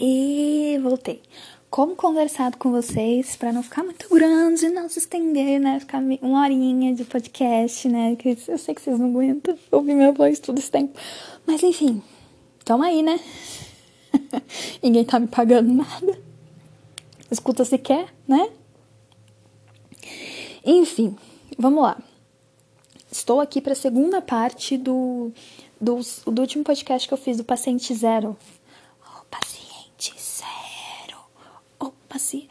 E voltei. Como conversado com vocês, para não ficar muito grande, não se estender, né? Ficar uma horinha de podcast, né? Que eu sei que vocês não aguentam ouvir minha voz todo esse tempo. Mas enfim, tamo aí, né? Ninguém tá me pagando nada. Escuta se quer, né? Enfim, vamos lá. Estou aqui para a segunda parte do, do, do último podcast que eu fiz do paciente zero assim.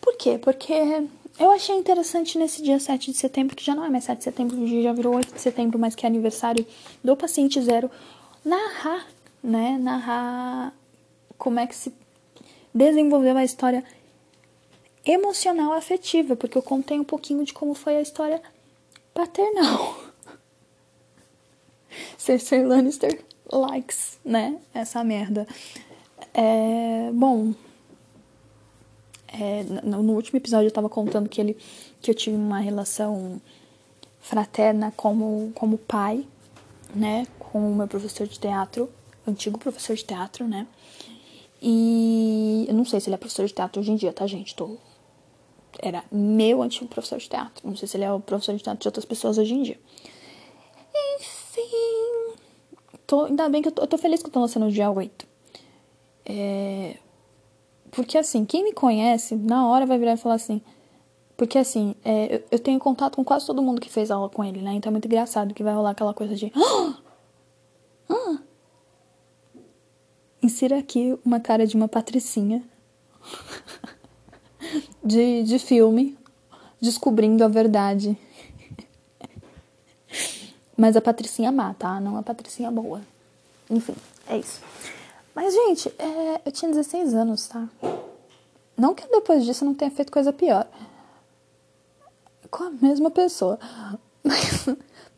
Por quê? Porque eu achei interessante nesse dia 7 de setembro, que já não é mais 7 de setembro, o dia já virou 8 de setembro, mas que é aniversário do paciente zero, narrar, né? Narrar como é que se desenvolveu a história emocional afetiva, porque eu contei um pouquinho de como foi a história paternal. Cersei Lannister likes, né? Essa merda. É, bom, é, no, último episódio eu estava contando que ele que eu tive uma relação fraterna como como pai, né, com o meu professor de teatro, antigo professor de teatro, né? E eu não sei se ele é professor de teatro hoje em dia, tá, gente? Tô era meu antigo professor de teatro. Não sei se ele é o professor de teatro de outras pessoas hoje em dia. Enfim. Tô, ainda bem que eu tô, eu tô feliz que eu tô lançando o dia 8. É, porque assim, quem me conhece, na hora vai virar e falar assim. Porque assim, é, eu, eu, tenho contato com quase todo mundo que fez aula com ele, né? Então é muito engraçado que vai rolar aquela coisa de. Ah! Ah! Insira aqui uma cara de uma patricinha de, de filme descobrindo a verdade. Mas a patricinha má, tá? Não a patricinha boa. Enfim, é isso. Mas, gente, é, eu tinha 16 anos, tá? Não que depois disso eu não tenha feito coisa pior. Com a mesma pessoa. Mas,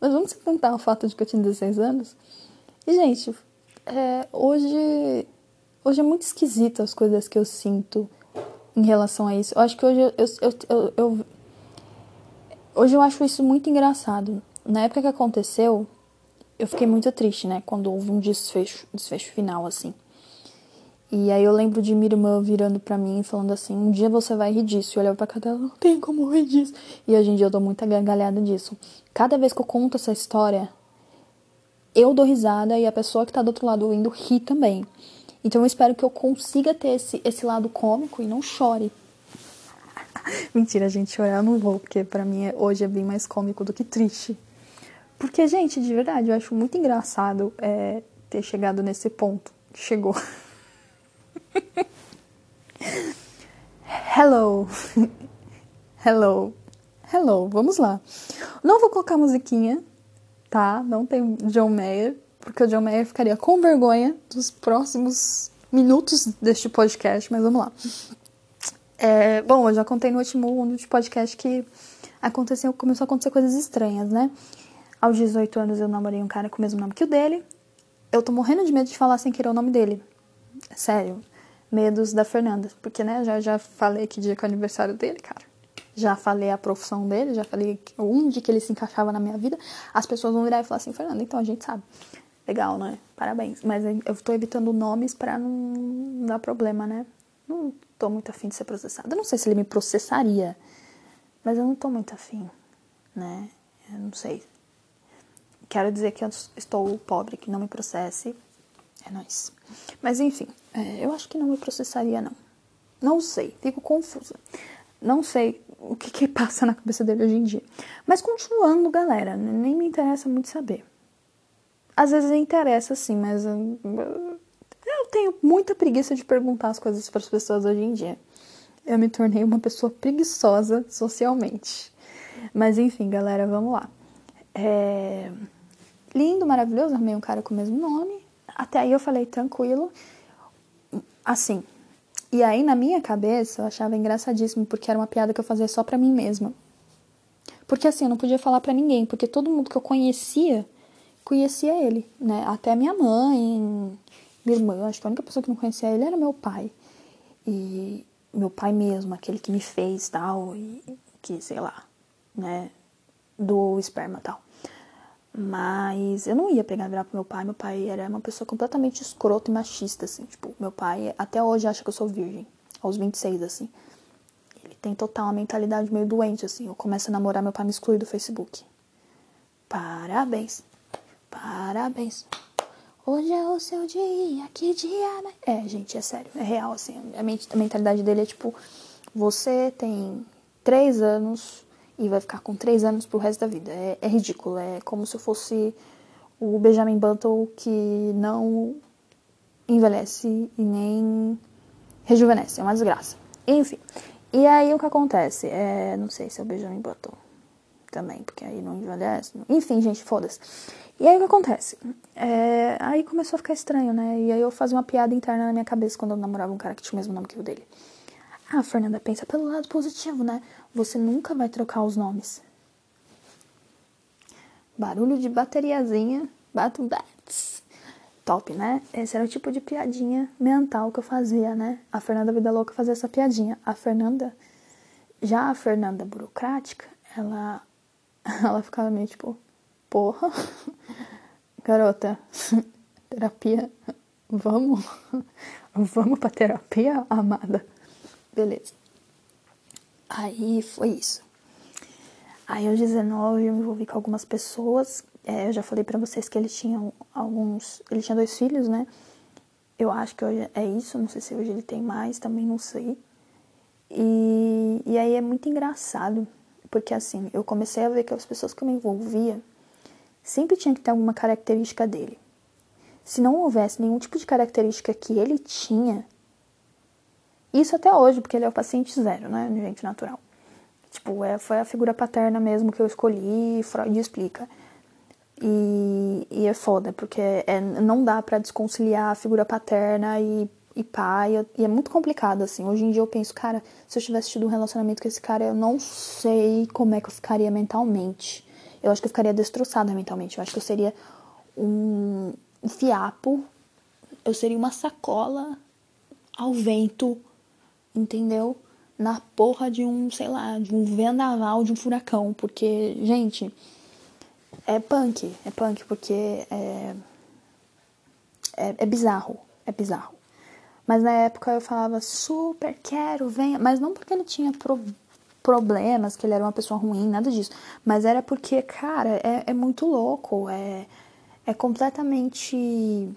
mas vamos tentar o fato de que eu tinha 16 anos? E, gente, é, hoje, hoje é muito esquisito as coisas que eu sinto em relação a isso. Eu acho que hoje eu, eu, eu, eu hoje eu acho isso muito engraçado. Na época que aconteceu, eu fiquei muito triste, né? Quando houve um desfecho, desfecho final, assim. E aí eu lembro de minha irmã virando pra mim e falando assim, um dia você vai rir disso. E eu pra cá dela, não tem como rir disso. E hoje em dia eu dou muita gargalhada disso. Cada vez que eu conto essa história, eu dou risada e a pessoa que tá do outro lado ouvindo ri também. Então eu espero que eu consiga ter esse, esse lado cômico e não chore. Mentira, gente, chorar eu não vou, porque pra mim é, hoje é bem mais cômico do que triste. Porque, gente, de verdade, eu acho muito engraçado é, ter chegado nesse ponto. Chegou. Hello. Hello. Hello. Vamos lá. Não vou colocar musiquinha, tá? Não tem John Mayer, porque o John Mayer ficaria com vergonha dos próximos minutos deste podcast, mas vamos lá. É, bom, eu já contei no último, no último podcast que aconteceu, começou a acontecer coisas estranhas, né? Aos 18 anos eu namorei um cara com o mesmo nome que o dele. Eu tô morrendo de medo de falar sem querer o nome dele. Sério medos da Fernanda. Porque, né, já, já falei que dia que é o aniversário dele, cara. Já falei a profissão dele, já falei onde que ele se encaixava na minha vida. As pessoas vão virar e falar assim, Fernanda, então a gente sabe. Legal, né? Parabéns. Mas eu tô evitando nomes para não dar problema, né? Não tô muito afim de ser processada. Não sei se ele me processaria, mas eu não tô muito afim, né? Eu não sei. Quero dizer que eu estou pobre, que não me processe. É nóis. Mas enfim, é, eu acho que não me processaria, não. Não sei, fico confusa. Não sei o que, que passa na cabeça dele hoje em dia. Mas continuando, galera, nem me interessa muito saber. Às vezes interessa sim, mas eu, eu tenho muita preguiça de perguntar as coisas para as pessoas hoje em dia. Eu me tornei uma pessoa preguiçosa socialmente. Mas enfim, galera, vamos lá. É... Lindo, maravilhoso, arrumei um cara com o mesmo nome. Até aí eu falei tranquilo, assim. E aí na minha cabeça eu achava engraçadíssimo porque era uma piada que eu fazia só pra mim mesma. Porque assim, eu não podia falar para ninguém, porque todo mundo que eu conhecia conhecia ele, né? Até minha mãe, minha irmã, acho que a única pessoa que não conhecia ele era meu pai. E meu pai mesmo, aquele que me fez tal, e que, sei lá, né, do esperma tal. Mas eu não ia pegar virar pro meu pai. Meu pai era uma pessoa completamente escrota e machista, assim. Tipo, meu pai até hoje acha que eu sou virgem. Aos 26, assim. Ele tem total uma mentalidade meio doente, assim. Eu começo a namorar, meu pai me exclui do Facebook. Parabéns. Parabéns. Hoje é o seu dia, que dia, né? É, gente, é sério, é real, assim. A mentalidade dele é tipo: você tem três anos e vai ficar com três anos pro resto da vida. É, é ridículo, é como se eu fosse o Benjamin Button que não envelhece e nem rejuvenesce, é uma desgraça. Enfim, e aí o que acontece? É, não sei se é o Benjamin Button também, porque aí não envelhece. Enfim, gente, foda-se. E aí o que acontece? É, aí começou a ficar estranho, né? E aí eu fazia uma piada interna na minha cabeça quando eu namorava um cara que tinha o mesmo nome que o dele. Ah, Fernanda, pensa pelo lado positivo, né? Você nunca vai trocar os nomes. Barulho de bateriazinha, bato bats. Top, né? Esse era o tipo de piadinha mental que eu fazia, né? A Fernanda Vida Louca fazia essa piadinha. A Fernanda, já a Fernanda burocrática, ela, ela ficava meio tipo, porra, garota, terapia, vamos, vamos pra terapia, amada. Beleza. Aí foi isso. Aí aos 19 eu me envolvi com algumas pessoas. É, eu já falei para vocês que ele tinha alguns. Ele tinha dois filhos, né? Eu acho que hoje é isso. Não sei se hoje ele tem mais, também não sei. E, e aí é muito engraçado, porque assim, eu comecei a ver que as pessoas que eu me envolvia sempre tinha que ter alguma característica dele. Se não houvesse nenhum tipo de característica que ele tinha, isso até hoje, porque ele é o paciente zero, né? Gente natural. Tipo, é, foi a figura paterna mesmo que eu escolhi, Freud explica. E, e é foda, porque é, não dá para desconciliar a figura paterna e, e pai, e é muito complicado, assim. Hoje em dia eu penso, cara, se eu tivesse tido um relacionamento com esse cara, eu não sei como é que eu ficaria mentalmente. Eu acho que eu ficaria destroçada mentalmente. Eu acho que eu seria um fiapo, eu seria uma sacola ao vento entendeu? Na porra de um, sei lá, de um vendaval, de um furacão. Porque, gente, é punk. É punk porque é, é, é bizarro. É bizarro. Mas na época eu falava, super, quero, venha. Mas não porque ele tinha pro, problemas, que ele era uma pessoa ruim, nada disso. Mas era porque, cara, é, é muito louco. É, é completamente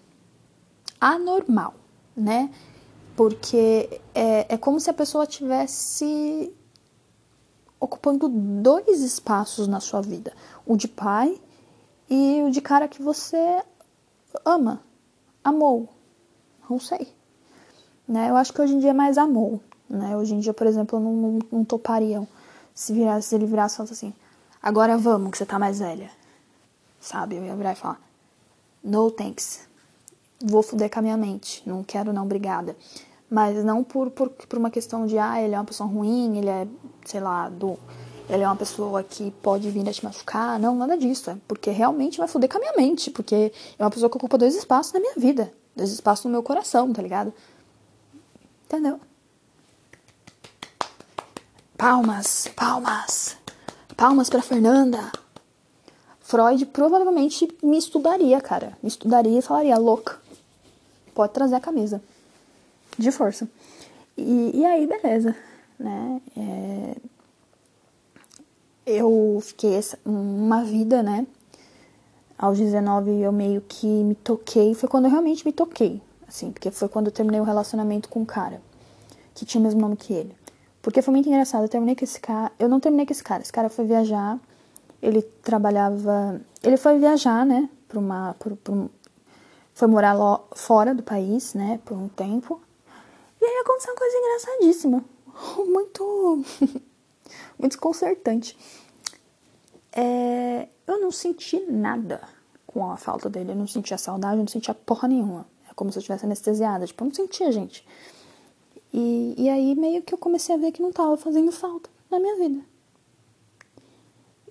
anormal, né? Porque é, é como se a pessoa tivesse ocupando dois espaços na sua vida: o de pai e o de cara que você ama, amou. Não sei. Né? Eu acho que hoje em dia é mais amor. Né? Hoje em dia, por exemplo, eu não, não, não toparia se, virasse, se ele virasse e falasse assim: agora vamos, que você tá mais velha. Sabe? Eu ia virar e falar: no thanks. Vou fuder com a minha mente. Não quero, não, obrigada mas não por, por, por uma questão de, ah, ele é uma pessoa ruim, ele é, sei lá, do, ele é uma pessoa que pode vir a te machucar. Não, nada disso. É porque realmente vai foder com a minha mente. Porque é uma pessoa que ocupa dois espaços na minha vida. Dois espaços no meu coração, tá ligado? Entendeu? Palmas, palmas. Palmas pra Fernanda. Freud provavelmente me estudaria, cara. Me estudaria e falaria, louca. Pode trazer a camisa de força. E, e aí, beleza, né? É, eu fiquei uma vida, né? Aos 19 eu meio que me toquei, foi quando eu realmente me toquei, assim, porque foi quando eu terminei o relacionamento com um cara que tinha o mesmo nome que ele. Porque foi muito engraçado, eu terminei com esse cara, eu não terminei com esse cara, esse cara foi viajar, ele trabalhava, ele foi viajar, né, para uma, por, por, foi morar fora do país, né, por um tempo. E aí aconteceu uma coisa engraçadíssima. Muito. muito desconcertante. É, eu não senti nada com a falta dele. Eu não sentia saudade, eu não sentia porra nenhuma. É como se eu estivesse anestesiada. Tipo, eu não sentia, gente. E, e aí meio que eu comecei a ver que não tava fazendo falta na minha vida.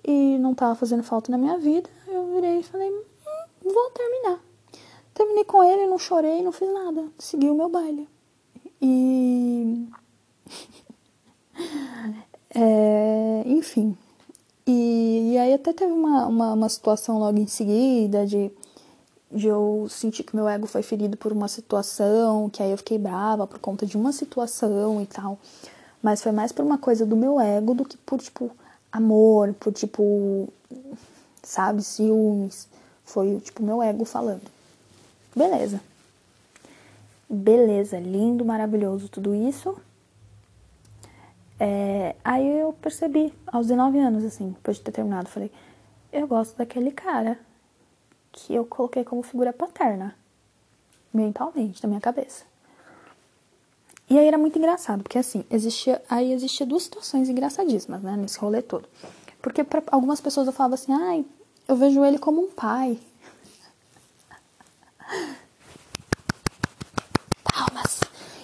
E não tava fazendo falta na minha vida. Eu virei e falei, hum, vou terminar. Terminei com ele, não chorei, não fiz nada. Segui o meu baile. E. é, enfim. E, e aí até teve uma, uma, uma situação logo em seguida de, de eu sentir que meu ego foi ferido por uma situação, que aí eu fiquei brava por conta de uma situação e tal. Mas foi mais por uma coisa do meu ego do que por, tipo, amor, por, tipo, sabe, ciúmes. Foi, tipo, meu ego falando. Beleza. Beleza, lindo, maravilhoso tudo isso. É, aí eu percebi, aos 19 anos, assim, depois de ter terminado, falei, eu gosto daquele cara que eu coloquei como figura paterna, mentalmente, na minha cabeça. E aí era muito engraçado, porque assim, existia, aí existia duas situações engraçadíssimas, né, nesse rolê todo. Porque para algumas pessoas eu falava assim, ai, eu vejo ele como um pai. Palmas.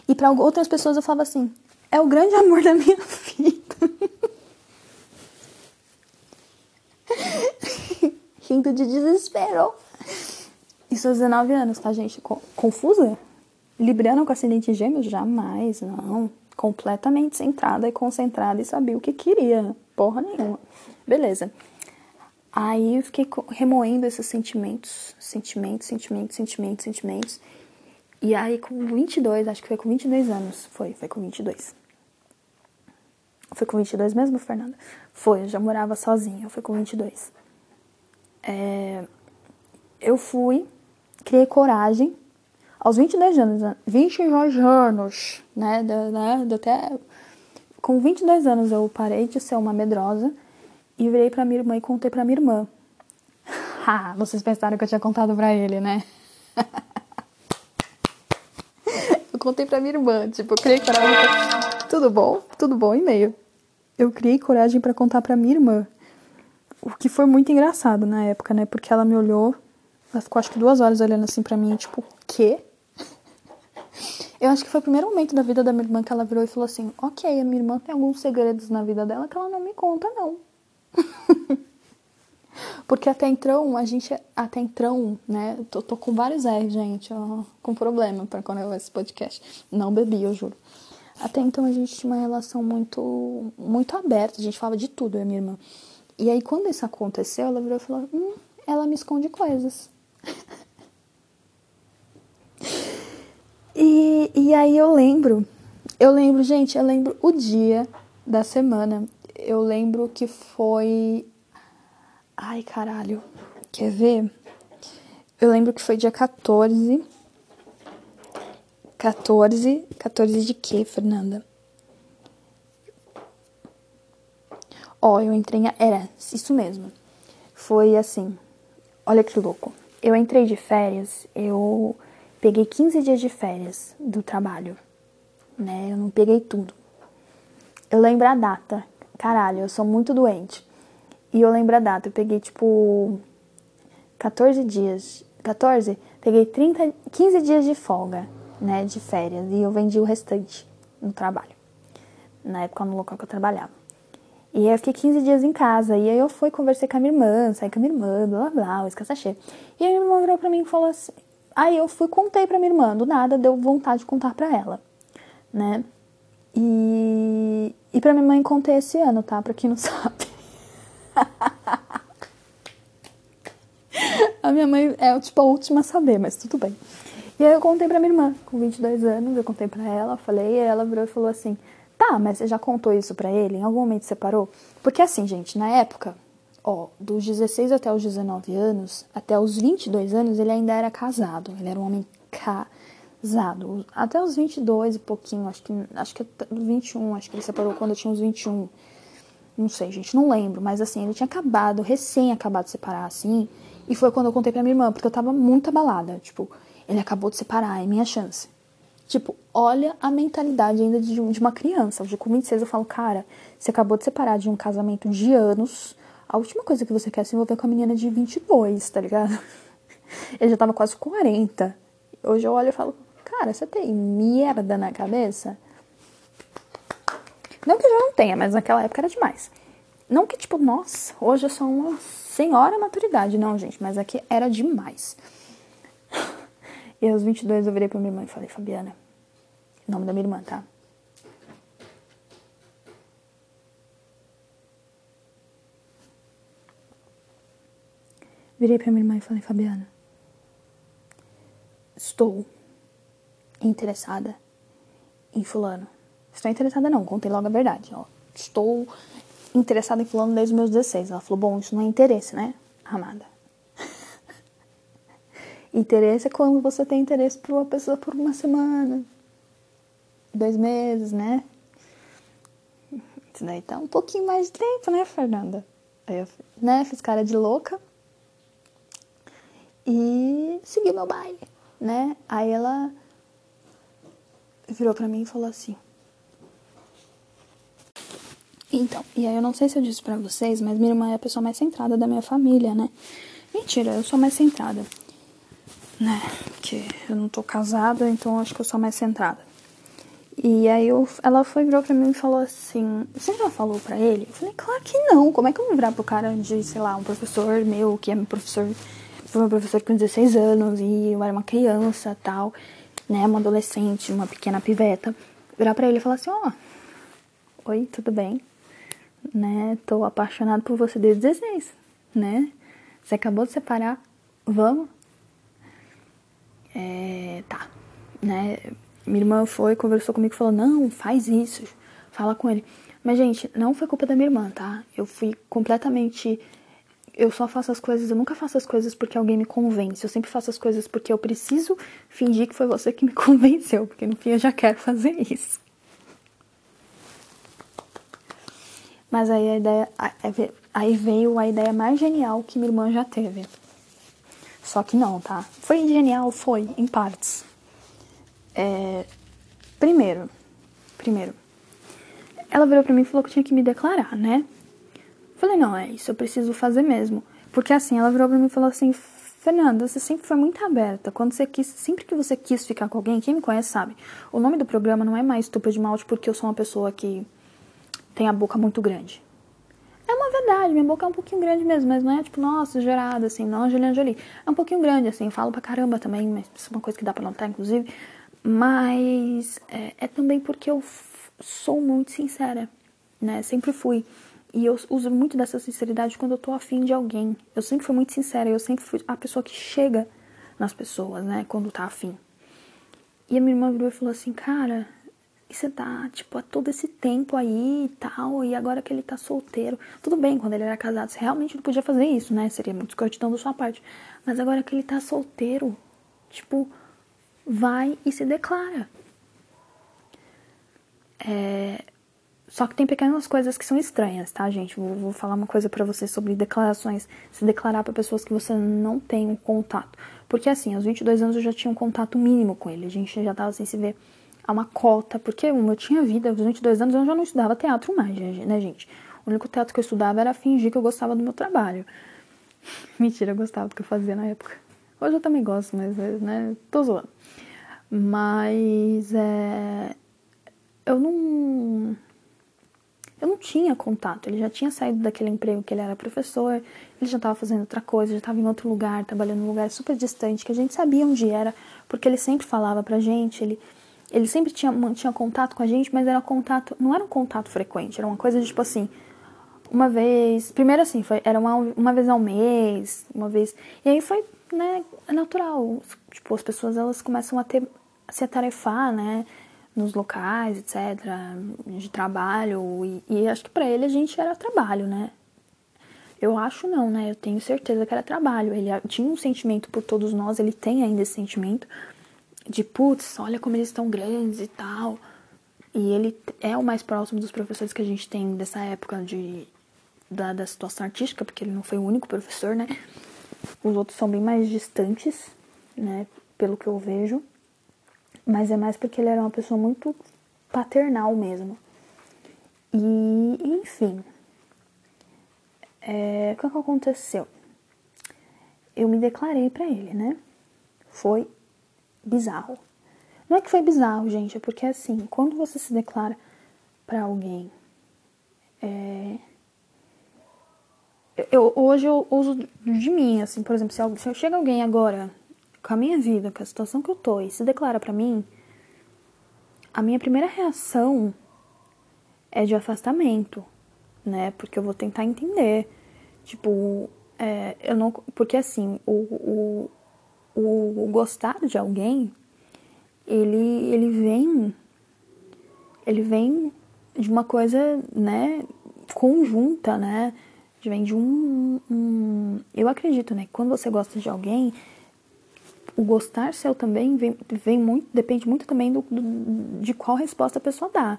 E para outras pessoas eu falava assim, é o grande amor da minha vida. Rindo de desespero. Isso aos 19 anos, tá, gente? Confusa? Libriana com ascendente gêmeos? Jamais, não. Completamente centrada e concentrada e sabia o que queria. Porra nenhuma. Beleza. Aí eu fiquei remoendo esses sentimentos, sentimentos, sentimentos, sentimentos, sentimentos. E aí com 22, acho que foi com 22 anos, foi, foi com 22. Foi com 22 mesmo, Fernanda? Foi, eu já morava sozinha, foi com 22. É, eu fui, criei coragem, aos 22 anos, 22 anos, né, da, né, até... Com 22 anos eu parei de ser uma medrosa e virei pra minha irmã e contei pra minha irmã. Ah, vocês pensaram que eu tinha contado pra ele, né? contei pra minha irmã, tipo, eu criei coragem pra... Tudo bom? Tudo bom, e-mail. Eu criei coragem para contar pra minha irmã. O que foi muito engraçado na época, né? Porque ela me olhou, ela ficou acho que duas horas olhando assim pra mim, tipo, quê? Eu acho que foi o primeiro momento da vida da minha irmã que ela virou e falou assim: Ok, a minha irmã tem alguns segredos na vida dela que ela não me conta, não. Porque até então, a gente. Até então, né? Tô, tô com vários R, gente, ó, com problema para quando eu esse podcast. Não bebi, eu juro. Até então a gente tinha uma relação muito, muito aberta, a gente falava de tudo, eu e minha irmã. E aí quando isso aconteceu, ela virou e falou: Hum, ela me esconde coisas. e, e aí eu lembro, eu lembro, gente, eu lembro o dia da semana eu lembro que foi. Ai, caralho. Quer ver? Eu lembro que foi dia 14. 14. 14 de quê, Fernanda? Ó, oh, eu entrei. Em... Era, isso mesmo. Foi assim. Olha que louco. Eu entrei de férias, eu peguei 15 dias de férias do trabalho, né? Eu não peguei tudo. Eu lembro a data, caralho, eu sou muito doente. E eu lembro a data, eu peguei tipo 14 dias, 14, peguei 30, 15 dias de folga, né, de férias, e eu vendi o restante no trabalho. Na época no local que eu trabalhava. E aí eu fiquei 15 dias em casa, e aí eu fui, conversei com a minha irmã, saí com a minha irmã, blá blá blá, escassa cheia. E aí minha irmã virou pra mim e falou assim, aí eu fui, contei pra minha irmã, do nada, deu vontade de contar pra ela, né. E, e pra minha mãe contei esse ano, tá? Pra quem não sabe. a minha mãe é tipo a última a saber, mas tudo bem. E aí eu contei pra minha irmã, com 22 anos, eu contei pra ela, falei, e ela virou e falou assim: Tá, mas você já contou isso pra ele? Em algum momento você parou? Porque assim, gente, na época, ó, dos 16 até os 19 anos, até os 22 anos, ele ainda era casado. Ele era um homem casado. Até os 22 e pouquinho, acho que, acho que 21, acho que ele separou quando eu tinha uns 21. Não sei, gente, não lembro. Mas assim, ele tinha acabado, recém acabado de separar, assim. E foi quando eu contei pra minha irmã, porque eu tava muito abalada. Tipo, ele acabou de separar, é minha chance. Tipo, olha a mentalidade ainda de, de uma criança. Hoje, com 26, eu falo, cara, você acabou de separar de um casamento de anos. A última coisa que você quer é se envolver com a menina de 22, tá ligado? Ele já tava quase 40. Hoje eu olho e falo, Cara, você tem merda na cabeça? Não que já não tenha, mas naquela época era demais. Não que, tipo, nossa, hoje eu sou uma senhora maturidade. Não, gente, mas aqui era demais. E aos 22 eu virei pra minha irmã e falei, Fabiana, nome da minha irmã, tá? Virei pra minha irmã e falei, Fabiana, estou interessada em fulano. Estou interessada não, contei logo a verdade, ó. Estou interessada em fulano desde os meus 16. Ela falou, bom, isso não é interesse, né, amada? interesse é quando você tem interesse por uma pessoa por uma semana, dois meses, né? Isso daí tá um pouquinho mais de tempo, né, Fernanda? Aí eu, né, fiz cara de louca e segui meu baile, né? Aí ela virou pra mim e falou assim: Então, e aí eu não sei se eu disse pra vocês, mas minha irmã é a pessoa mais centrada da minha família, né? Mentira, eu sou mais centrada, né? Porque eu não tô casada, então acho que eu sou mais centrada. E aí eu, ela foi, virou pra mim e falou assim: Você já falou pra ele? Eu falei: Claro que não. Como é que eu vou virar pro cara de, sei lá, um professor meu, que é meu professor, foi meu professor com 16 anos e eu era uma criança tal, né? Uma adolescente, uma pequena piveta. Virar pra ele e falar assim: Ó, oh, oi, tudo bem? Né? Tô apaixonado por você desde 16, né? Você acabou de separar, vamos? É, tá, né? Minha irmã foi, conversou comigo e falou: Não, faz isso, fala com ele. Mas, gente, não foi culpa da minha irmã, tá? Eu fui completamente. Eu só faço as coisas, eu nunca faço as coisas porque alguém me convence. Eu sempre faço as coisas porque eu preciso fingir que foi você que me convenceu, porque no fim eu já quero fazer isso. Mas aí a ideia. Aí veio a ideia mais genial que minha irmã já teve. Só que não, tá? Foi genial, foi, em partes. É, primeiro, primeiro, ela virou pra mim e falou que tinha que me declarar, né? Falei, não, é isso, eu preciso fazer mesmo. Porque assim, ela virou pra mim e falou assim, Fernanda, você sempre foi muito aberta. Quando você quis, sempre que você quis ficar com alguém, quem me conhece sabe. O nome do programa não é mais Tupa de Malte porque eu sou uma pessoa que tem a boca muito grande. É uma verdade, minha boca é um pouquinho grande mesmo, mas não é tipo, nossa, gerada, assim, não, Juliana Jolie. É um pouquinho grande, assim, falo pra caramba também, mas isso é uma coisa que dá pra notar, inclusive. Mas é, é também porque eu sou muito sincera, né? Sempre fui. E eu uso muito dessa sinceridade quando eu tô afim de alguém. Eu sempre fui muito sincera, eu sempre fui a pessoa que chega nas pessoas, né? Quando tá afim. E a minha irmã virou e falou assim, cara, e você tá, tipo, há todo esse tempo aí e tal, e agora que ele tá solteiro. Tudo bem, quando ele era casado, você realmente não podia fazer isso, né? Seria muito escrotidão da sua parte. Mas agora que ele tá solteiro, tipo, vai e se declara. É... Só que tem pequenas coisas que são estranhas, tá, gente? Vou, vou falar uma coisa para vocês sobre declarações. Se declarar para pessoas que você não tem um contato. Porque assim, aos 22 anos eu já tinha um contato mínimo com ele. A gente já tava sem se ver a uma cota. Porque eu tinha vida, aos 22 anos eu já não estudava teatro mais, né, gente? O único teatro que eu estudava era fingir que eu gostava do meu trabalho. Mentira, eu gostava do que eu fazia na época. Hoje eu também gosto, mas, né, tô zoando. Mas é, eu não. Eu não tinha contato. Ele já tinha saído daquele emprego que ele era professor, ele já estava fazendo outra coisa, já estava em outro lugar, trabalhando num lugar super distante, que a gente sabia onde era, porque ele sempre falava pra gente, ele, ele sempre tinha, mantinha contato com a gente, mas era contato, não era um contato frequente, era uma coisa de tipo assim, uma vez, primeiro assim, foi, era uma, uma vez ao mês, uma vez, e aí foi né, natural. Tipo, as pessoas elas começam a ter a se atarefar, né, nos locais, etc, de trabalho e, e acho que para ele a gente era trabalho, né? Eu acho não, né? Eu tenho certeza que era trabalho. Ele tinha um sentimento por todos nós, ele tem ainda esse sentimento de putz, olha como eles estão grandes e tal. E ele é o mais próximo dos professores que a gente tem dessa época de da, da situação artística, porque ele não foi o único professor, né? Os outros são bem mais distantes, né? Pelo que eu vejo. Mas é mais porque ele era uma pessoa muito paternal mesmo. E, enfim. É, o que, que aconteceu? Eu me declarei para ele, né? Foi bizarro. Não é que foi bizarro, gente, é porque assim, quando você se declara para alguém, é, eu, hoje eu uso de mim, assim, por exemplo, se, se chega alguém agora com a minha vida, com a situação que eu tô e se declara para mim, a minha primeira reação é de afastamento, né? Porque eu vou tentar entender, tipo, é, eu não. Porque assim, o, o, o, gostar de alguém, ele, ele vem. Ele vem de uma coisa, né, conjunta, né? Vem de um, um. Eu acredito, né? Quando você gosta de alguém, o gostar seu também vem, vem muito, depende muito também do, do, de qual resposta a pessoa dá.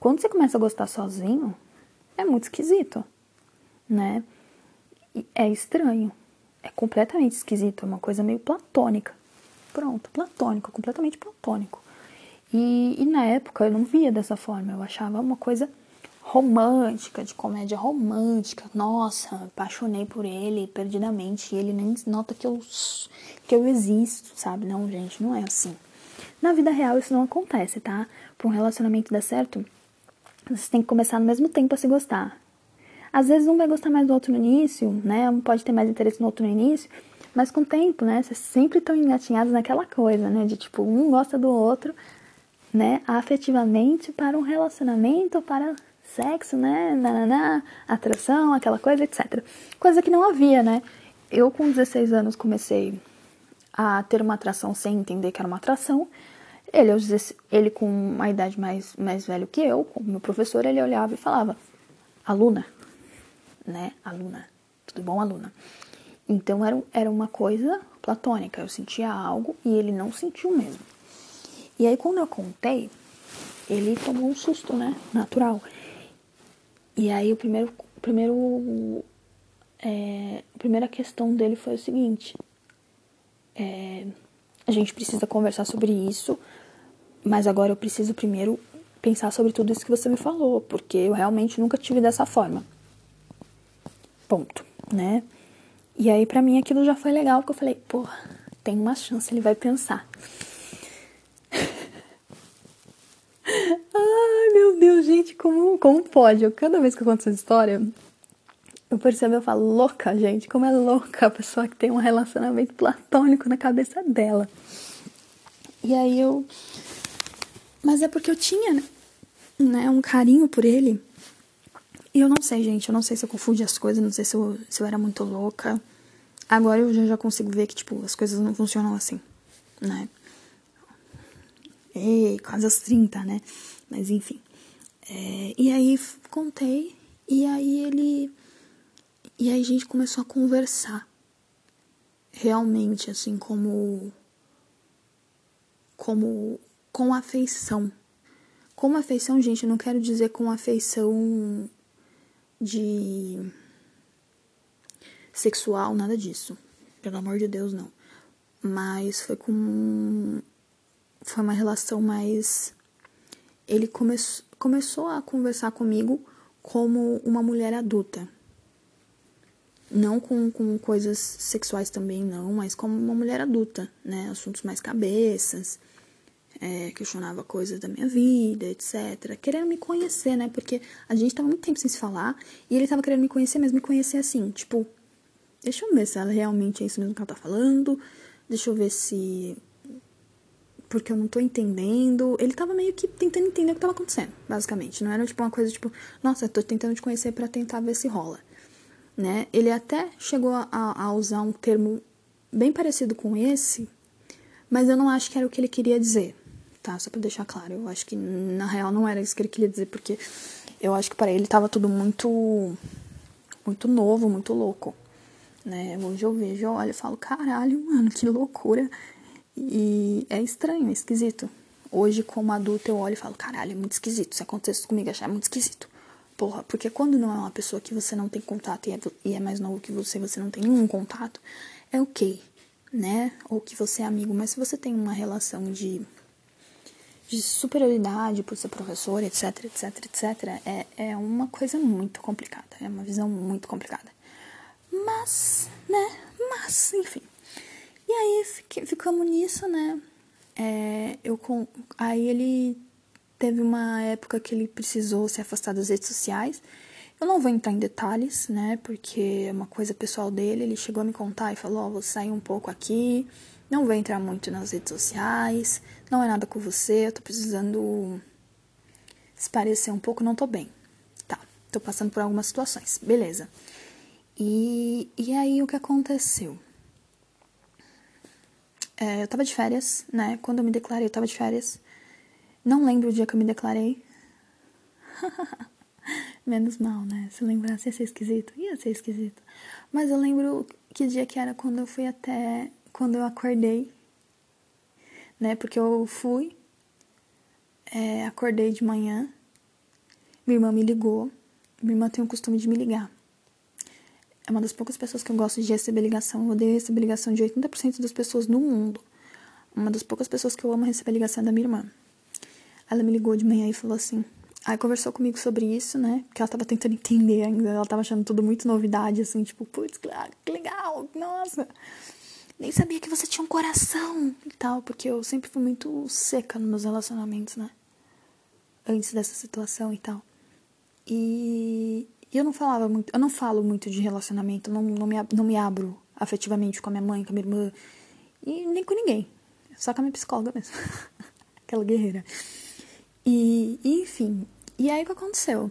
Quando você começa a gostar sozinho, é muito esquisito, né? É estranho, é completamente esquisito, é uma coisa meio platônica. Pronto, platônico, completamente platônico. E, e na época eu não via dessa forma, eu achava uma coisa romântica, de comédia romântica. Nossa, apaixonei por ele perdidamente e ele nem nota que eu, que eu existo, sabe? Não, gente, não é assim. Na vida real isso não acontece, tá? Para um relacionamento dar certo, você tem que começar no mesmo tempo a se gostar. Às vezes um vai gostar mais do outro no início, né? Um pode ter mais interesse no outro no início, mas com o tempo, né? Vocês sempre estão engatinhados naquela coisa, né? De tipo, um gosta do outro, né? Afetivamente para um relacionamento, para sexo, né? Nananá, atração, aquela coisa, etc. Coisa que não havia, né? Eu, com 16 anos, comecei a ter uma atração sem entender que era uma atração. Ele, ele com uma idade mais, mais velho que eu, como meu professor, ele olhava e falava: Aluna, né? Aluna, tudo bom, aluna? Então era, era uma coisa platônica. Eu sentia algo e ele não sentiu mesmo. E aí, quando eu contei, ele tomou um susto, né? Natural. E aí o primeiro, o primeiro, é, a primeira questão dele foi o seguinte: é, a gente precisa conversar sobre isso, mas agora eu preciso primeiro pensar sobre tudo isso que você me falou, porque eu realmente nunca tive dessa forma. Ponto, né? E aí para mim aquilo já foi legal, porque eu falei, porra, tem uma chance, ele vai pensar. meu Deus, gente, como, como pode? Eu, cada vez que eu conto essa história, eu percebo, eu falo, louca, gente, como é louca a pessoa que tem um relacionamento platônico na cabeça dela. E aí eu. Mas é porque eu tinha, né, um carinho por ele. E eu não sei, gente, eu não sei se eu confundi as coisas, não sei se eu, se eu era muito louca. Agora eu já, consigo ver que, tipo, as coisas não funcionam assim, né? Ei, quase aos 30, né? Mas enfim. É, e aí contei, e aí ele. E aí a gente começou a conversar. Realmente, assim, como. Como. Com afeição. Com afeição, gente, eu não quero dizer com afeição de. sexual, nada disso. Pelo amor de Deus, não. Mas foi com. Foi uma relação mais. Ele começou começou a conversar comigo como uma mulher adulta. Não com, com coisas sexuais também, não, mas como uma mulher adulta, né? Assuntos mais cabeças, é, questionava coisas da minha vida, etc. Querendo me conhecer, né? Porque a gente tava muito tempo sem se falar e ele tava querendo me conhecer, mas me conhecer assim, tipo, deixa eu ver se ela realmente é isso mesmo que ela tá falando, deixa eu ver se porque eu não tô entendendo. Ele tava meio que tentando entender o que tava acontecendo, basicamente. Não era tipo uma coisa tipo, nossa, eu tô tentando te conhecer para tentar ver se rola. Né? Ele até chegou a, a usar um termo bem parecido com esse, mas eu não acho que era o que ele queria dizer, tá? Só pra deixar claro. Eu acho que na real não era isso que ele queria dizer, porque eu acho que para ele tava tudo muito, muito novo, muito louco. Né? Hoje eu vejo, eu olho e falo, caralho, mano, que loucura e é estranho, é esquisito. Hoje, como adulto, eu olho e falo, caralho, é muito esquisito. Se acontecesse comigo, achar muito esquisito. Porra, porque quando não é uma pessoa que você não tem contato e é, e é mais novo que você, você não tem nenhum contato, é ok, né? Ou que você é amigo, mas se você tem uma relação de, de superioridade por ser professor, etc, etc, etc, é, é uma coisa muito complicada. É uma visão muito complicada. Mas, né? Mas, enfim. E aí ficamos nisso, né? É, eu com, aí ele teve uma época que ele precisou se afastar das redes sociais. Eu não vou entrar em detalhes, né? Porque é uma coisa pessoal dele. Ele chegou a me contar e falou: Ó, oh, vou sair um pouco aqui. Não vou entrar muito nas redes sociais. Não é nada com você. Eu tô precisando se parecer um pouco. Não tô bem. Tá, tô passando por algumas situações. Beleza. E, e aí o que aconteceu? É, eu tava de férias, né? Quando eu me declarei, eu tava de férias. Não lembro o dia que eu me declarei. Menos mal, né? Se lembrasse ia ser esquisito. Ia ser esquisito. Mas eu lembro que dia que era quando eu fui até. Quando eu acordei. Né? Porque eu fui. É, acordei de manhã. Minha irmã me ligou. Minha irmã tem o costume de me ligar. É uma das poucas pessoas que eu gosto de receber ligação. Eu odeio receber ligação de 80% das pessoas no mundo. Uma das poucas pessoas que eu amo receber ligação é da minha irmã. Ela me ligou de manhã e falou assim: Aí conversou comigo sobre isso, né? Porque ela tava tentando entender ainda. Ela tava achando tudo muito novidade, assim, tipo, putz, que legal, nossa. Nem sabia que você tinha um coração e tal, porque eu sempre fui muito seca nos meus relacionamentos, né? Antes dessa situação e tal. E, e eu não falava muito, eu não falo muito de relacionamento, não, não, me, não me abro afetivamente com a minha mãe, com a minha irmã, e nem com ninguém. Só com a minha psicóloga mesmo. Aquela guerreira. E, enfim, e aí o que aconteceu?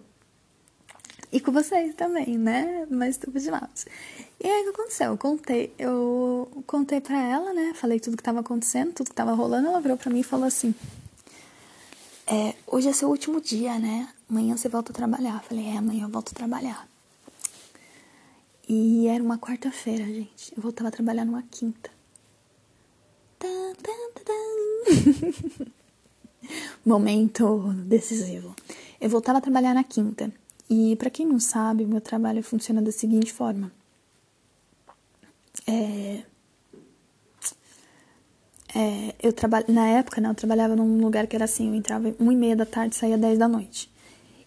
E com vocês também, né? Mas tudo de lados. E aí o que aconteceu? Eu contei, eu contei pra ela, né? Falei tudo que tava acontecendo, tudo que tava rolando. Ela virou pra mim e falou assim: é, Hoje é seu último dia, né? Amanhã você volta a trabalhar. Eu falei: É, amanhã eu volto a trabalhar. E era uma quarta-feira, gente. Eu voltava a trabalhar numa quinta. Momento decisivo. Eu voltava a trabalhar na quinta. E para quem não sabe, meu trabalho funciona da seguinte forma. É, é, eu trabalho na época, né, eu trabalhava num lugar que era assim, eu entrava uma e meia da tarde, saía dez da noite.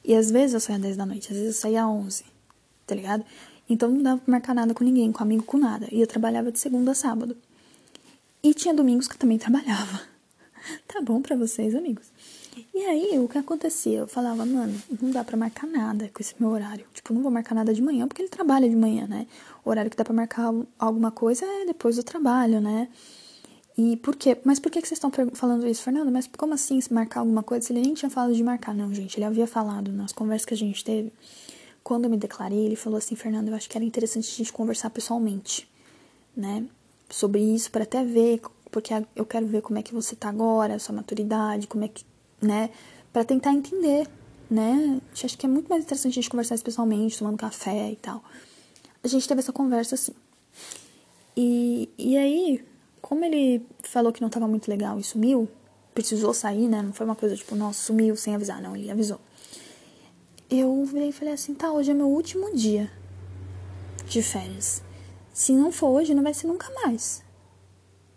E às vezes eu saía dez da noite, às vezes eu saía onze, tá ligado? Então não dava pra marcar nada com ninguém, com amigo, com nada. E eu trabalhava de segunda a sábado. E tinha domingos que eu também trabalhava. tá bom para vocês, amigos? E aí, o que acontecia? Eu falava, mano, não dá pra marcar nada com esse meu horário. Tipo, não vou marcar nada de manhã, porque ele trabalha de manhã, né? O horário que dá pra marcar alguma coisa é depois do trabalho, né? E por quê? Mas por que, que vocês estão falando isso, Fernando? Mas como assim marcar alguma coisa se ele nem tinha falado de marcar? Não, gente, ele havia falado nas conversas que a gente teve. Quando eu me declarei, ele falou assim, Fernando, eu acho que era interessante a gente conversar pessoalmente, né? Sobre isso, para até ver, porque eu quero ver como é que você tá agora, sua maturidade, como é que né? Para tentar entender, né? Acho que é muito mais interessante a gente conversar especialmente, tomando café e tal. A gente teve essa conversa assim. E, e aí, como ele falou que não tava muito legal e sumiu, precisou sair, né? Não foi uma coisa tipo, nossa, sumiu sem avisar, não, ele avisou. Eu virei e falei assim, tá, hoje é meu último dia de férias. Se não for hoje, não vai ser nunca mais.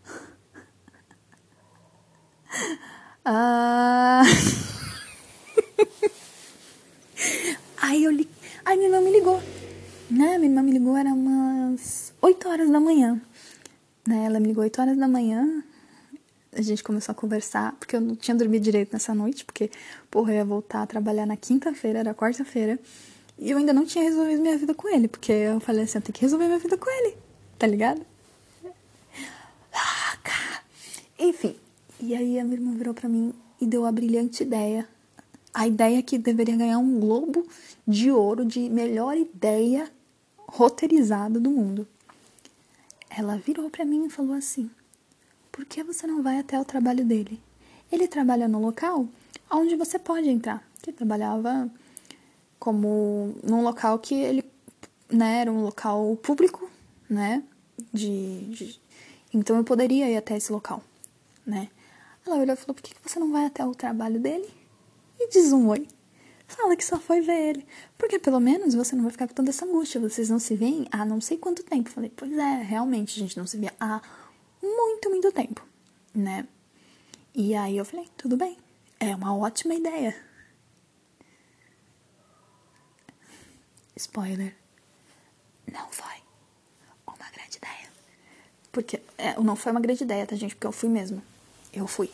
Ah. Aí eu li. Aí minha irmã me ligou. Né? Minha irmã me ligou, era umas 8 horas da manhã. Né? Ela me ligou 8 horas da manhã. A gente começou a conversar, porque eu não tinha dormido direito nessa noite, porque, porra, eu ia voltar a trabalhar na quinta-feira, era quarta-feira. E eu ainda não tinha resolvido minha vida com ele, porque eu falei assim, eu tenho que resolver minha vida com ele, tá ligado? Ah, Enfim, e aí a minha irmã virou para mim e deu a brilhante ideia. A ideia que deveria ganhar um Globo de Ouro de melhor ideia roteirizada do mundo. Ela virou para mim e falou assim: Por que você não vai até o trabalho dele? Ele trabalha no local onde você pode entrar. Que trabalhava como num local que ele, né, era um local público, né, de, de então eu poderia ir até esse local, né? Ela olhou e falou: por que você não vai até o trabalho dele? E diz um oi. Fala que só foi ver ele. Porque pelo menos você não vai ficar com toda essa angústia. Vocês não se veem há não sei quanto tempo. Falei: pois é, realmente a gente não se via há muito, muito tempo, né? E aí eu falei: tudo bem, é uma ótima ideia. Spoiler: não foi uma grande ideia. Porque é, não foi uma grande ideia, tá, gente? Porque eu fui mesmo. Eu fui.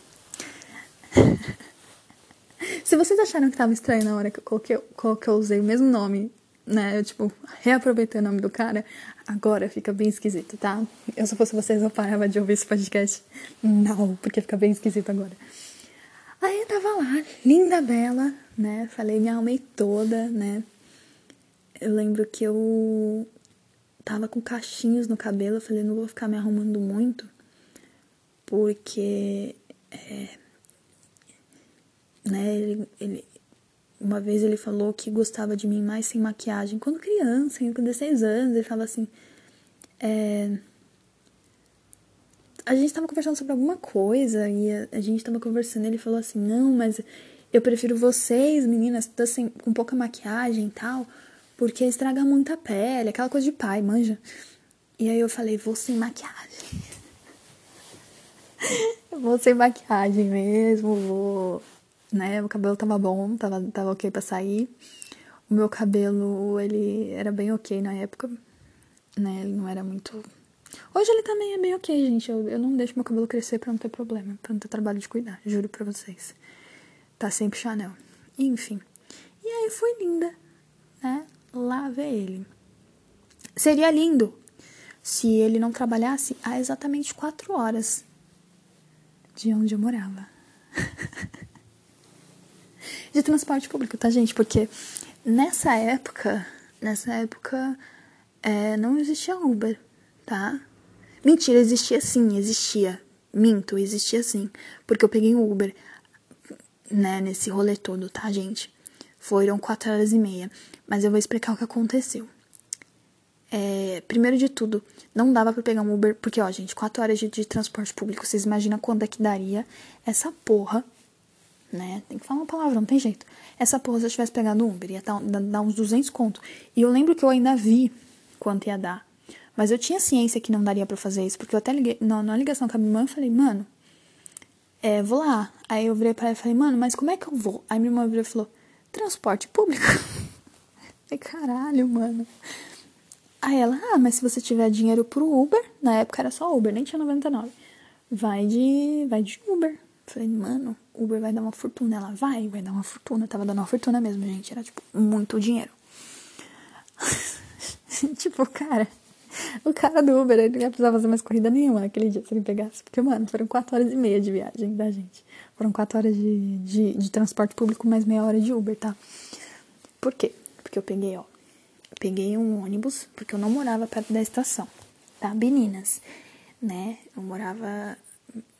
Se vocês acharam que tava estranho na hora que eu, coloquei, que eu usei o mesmo nome, né? Eu, tipo, reaproveitei o nome do cara, agora fica bem esquisito, tá? Eu, se fosse vocês, eu parava de ouvir esse podcast. Não, porque fica bem esquisito agora. Aí eu tava lá, linda, bela, né? Falei, me arrumei toda, né? Eu lembro que eu tava com cachinhos no cabelo. Eu falei, não vou ficar me arrumando muito, porque. É, né, ele, ele, uma vez ele falou que gostava de mim mais sem maquiagem. Quando criança, com 16 anos, ele falava assim. É, a gente tava conversando sobre alguma coisa e a, a gente tava conversando ele falou assim: Não, mas eu prefiro vocês, meninas, assim, com pouca maquiagem e tal, porque estraga muito a pele, aquela coisa de pai, manja. E aí eu falei: Vou sem maquiagem. vou sem maquiagem mesmo, vou. Né, o cabelo tava bom, tava, tava ok pra sair. O meu cabelo, ele era bem ok na época, né, ele não era muito Hoje ele também é bem ok, gente. Eu, eu não deixo meu cabelo crescer pra não ter problema, pra não ter trabalho de cuidar, juro pra vocês. Tá sempre Chanel. Enfim. E aí foi linda, né? Lá ver ele. Seria lindo se ele não trabalhasse há exatamente quatro horas de onde eu morava. de transporte público, tá, gente? Porque nessa época, nessa época, é, não existia Uber, tá? Mentira, existia sim, existia. Minto, existia sim. Porque eu peguei um Uber, né, nesse rolê todo, tá, gente? Foram quatro horas e meia. Mas eu vou explicar o que aconteceu. É, primeiro de tudo, não dava para pegar um Uber, porque, ó, gente, quatro horas de, de transporte público, vocês imaginam quando é que daria essa porra, né? Tem que falar uma palavra, não tem jeito. Essa porra, se eu tivesse pegado um Uber, ia dar, dar uns 200 conto. E eu lembro que eu ainda vi quanto ia dar. Mas eu tinha ciência que não daria para fazer isso, porque eu até liguei, na, na ligação com a minha irmã, eu falei, mano, é, vou lá. Aí eu virei pra ela e falei, mano, mas como é que eu vou? Aí minha irmã virou e falou, transporte público. falei, caralho, mano. Aí ela, ah, mas se você tiver dinheiro pro Uber, na época era só Uber, nem tinha 99. Vai de, vai de Uber. Falei, mano, Uber vai dar uma fortuna. Ela, vai, vai dar uma fortuna. Tava dando uma fortuna mesmo, gente. Era, tipo, muito dinheiro. tipo, cara, o cara do Uber, ele não precisava fazer mais corrida nenhuma naquele dia se ele pegasse. Porque, mano, foram quatro horas e meia de viagem da gente. Foram quatro horas de, de, de transporte público mais meia hora de Uber, tá? Por quê? Porque eu peguei, ó. Peguei um ônibus, porque eu não morava perto da estação, tá? Meninas, né? Eu morava,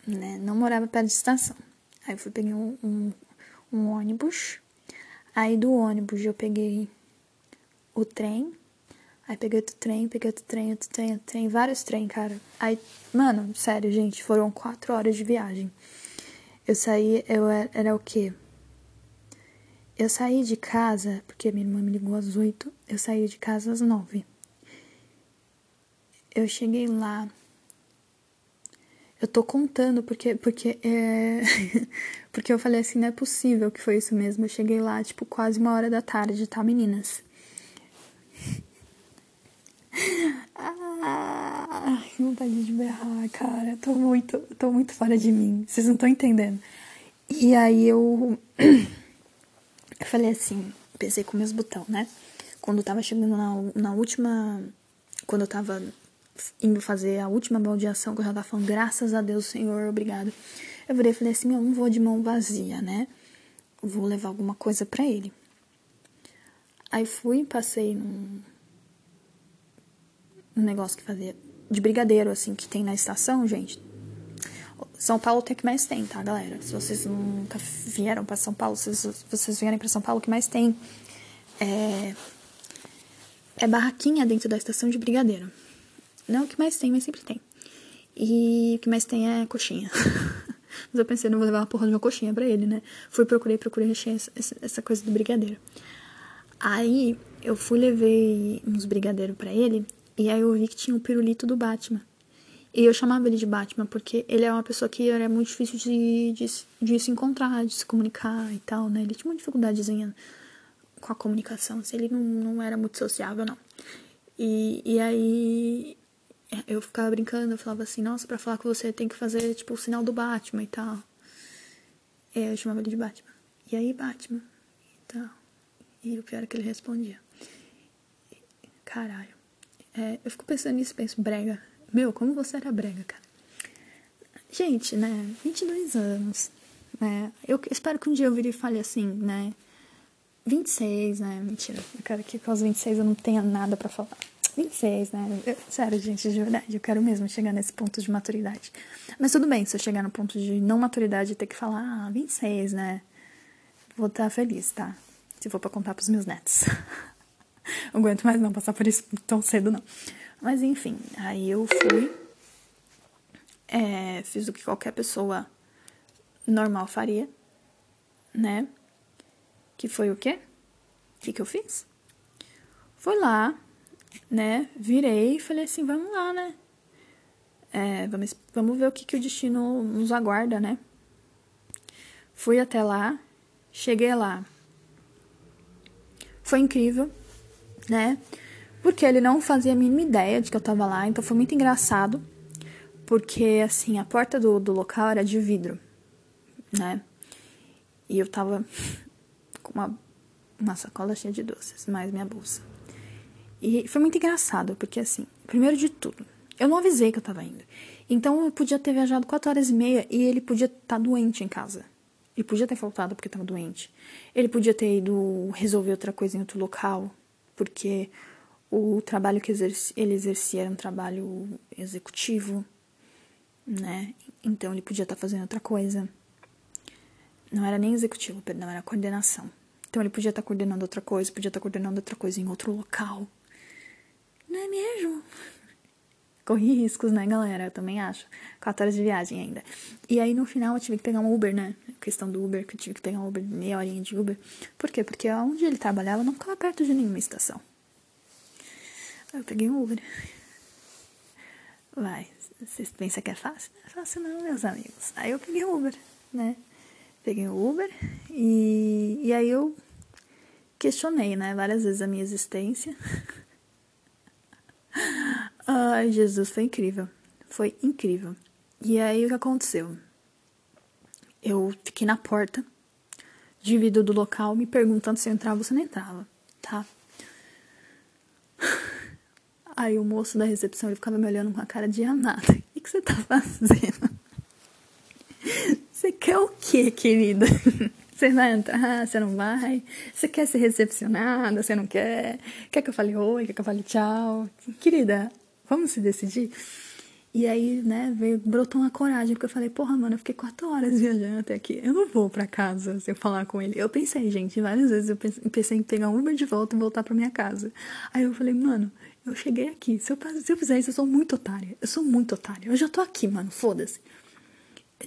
né? Não morava perto da estação. Aí eu fui, peguei um, um, um ônibus. Aí do ônibus eu peguei o trem Aí peguei outro trem, peguei outro trem, outro trem, outro trem, vários trem, cara. Aí, mano, sério, gente, foram quatro horas de viagem. Eu saí, eu era, era o quê? Eu saí de casa, porque minha irmã me ligou às oito, eu saí de casa às nove. Eu cheguei lá. Eu tô contando porque porque é porque eu falei assim, não é possível que foi isso mesmo. Eu cheguei lá tipo quase uma hora da tarde, tá, meninas? Ah, que vontade de berrar, cara. Tô muito, tô muito fora de mim. Vocês não estão entendendo. E aí eu. Eu falei assim, pensei com meus botões, né? Quando eu tava chegando na, na última. Quando eu tava indo fazer a última baldeação, que eu já tava falando, graças a Deus, Senhor, obrigado. Eu virei e falei assim: eu não vou de mão vazia, né? Vou levar alguma coisa para ele. Aí fui, passei num um negócio que fazia de brigadeiro, assim, que tem na estação, gente. São Paulo tem o que mais tem, tá, galera? Se vocês nunca vieram para São Paulo, se vocês vierem para São Paulo, o que mais tem é, é barraquinha dentro da estação de brigadeiro. Não o que mais tem, mas sempre tem. E o que mais tem é coxinha. mas eu pensei, não vou levar uma porra de uma coxinha pra ele, né? Fui, procurei, procurei, achei essa, essa coisa do brigadeiro. Aí eu fui, levei uns brigadeiros para ele e aí eu vi que tinha o pirulito do Batman. E eu chamava ele de Batman porque ele é uma pessoa que era muito difícil de, de, de se encontrar, de se comunicar e tal, né? Ele tinha uma dificuldadezinha com a comunicação, assim, ele não, não era muito sociável, não. E, e aí eu ficava brincando, eu falava assim, nossa, pra falar com você tem que fazer, tipo, o sinal do Batman e tal. E aí eu chamava ele de Batman. E aí, Batman? E tal. E o pior é que ele respondia. Caralho. É, eu fico pensando nisso, penso, brega. Meu, como você era brega, cara. Gente, né, 22 anos, né, eu espero que um dia eu vire e fale assim, né, 26, né, mentira, eu quero que com os 26 eu não tenha nada para falar. 26, né? Eu, sério, gente, de verdade, eu quero mesmo chegar nesse ponto de maturidade. Mas tudo bem, se eu chegar no ponto de não maturidade e ter que falar, ah, 26, né? Vou estar feliz, tá? Se for pra contar pros meus netos. não aguento mais não passar por isso tão cedo, não. Mas enfim, aí eu fui. É, fiz o que qualquer pessoa normal faria, né? Que foi o quê? O que, que eu fiz? Fui lá, né? Virei e falei assim, vamos lá, né? É, vamos, vamos ver o que, que o destino nos aguarda, né? Fui até lá, cheguei lá. Foi incrível, né? Porque ele não fazia a mínima ideia de que eu tava lá, então foi muito engraçado. Porque, assim, a porta do, do local era de vidro, né? E eu tava com uma, uma sacola cheia de doces, mais minha bolsa. E foi muito engraçado, porque assim, primeiro de tudo, eu não avisei que eu tava indo. Então eu podia ter viajado 4 horas e meia e ele podia estar tá doente em casa. Ele podia ter faltado porque estava doente. Ele podia ter ido resolver outra coisa em outro local, porque o trabalho que ele exercia era um trabalho executivo, né? Então ele podia estar tá fazendo outra coisa. Não era nem executivo, perdão, era coordenação. Então ele podia estar tá coordenando outra coisa, podia estar coordenando outra coisa em outro local. Não é mesmo? Corri riscos, né, galera? Eu também acho. Quatro horas de viagem ainda. E aí, no final, eu tive que pegar um Uber, né? A questão do Uber, que eu tive que pegar um Uber, meia horinha de Uber. Por quê? Porque onde ele trabalhava não ficava perto de nenhuma estação. Eu peguei um Uber. Vai, vocês pensam que é fácil? Não é fácil não, meus amigos. Aí eu peguei um Uber, né? Peguei o Uber e, e aí eu questionei, né, várias vezes a minha existência. Ai, Jesus, foi incrível. Foi incrível. E aí o que aconteceu? Eu fiquei na porta de vidro do local me perguntando se eu entrava ou se não entrava, tá? Aí o moço da recepção ele ficava me olhando com a cara de amada. O que, que você tá fazendo? Você quer o quê, querida? Você vai entrar, você não vai? Você quer ser recepcionada, você não quer? Quer que eu fale oi, quer que eu fale tchau? Querida, vamos se decidir? E aí, né, veio, brotou uma coragem, porque eu falei, porra, mano, eu fiquei quatro horas viajando até aqui. Eu não vou pra casa sem falar com ele. Eu pensei, gente, várias vezes eu pensei em pegar um Uber de volta e voltar pra minha casa. Aí eu falei, mano, eu cheguei aqui. Se eu, se eu fizer isso, eu sou muito otária. Eu sou muito otária. Eu já tô aqui, mano, foda-se.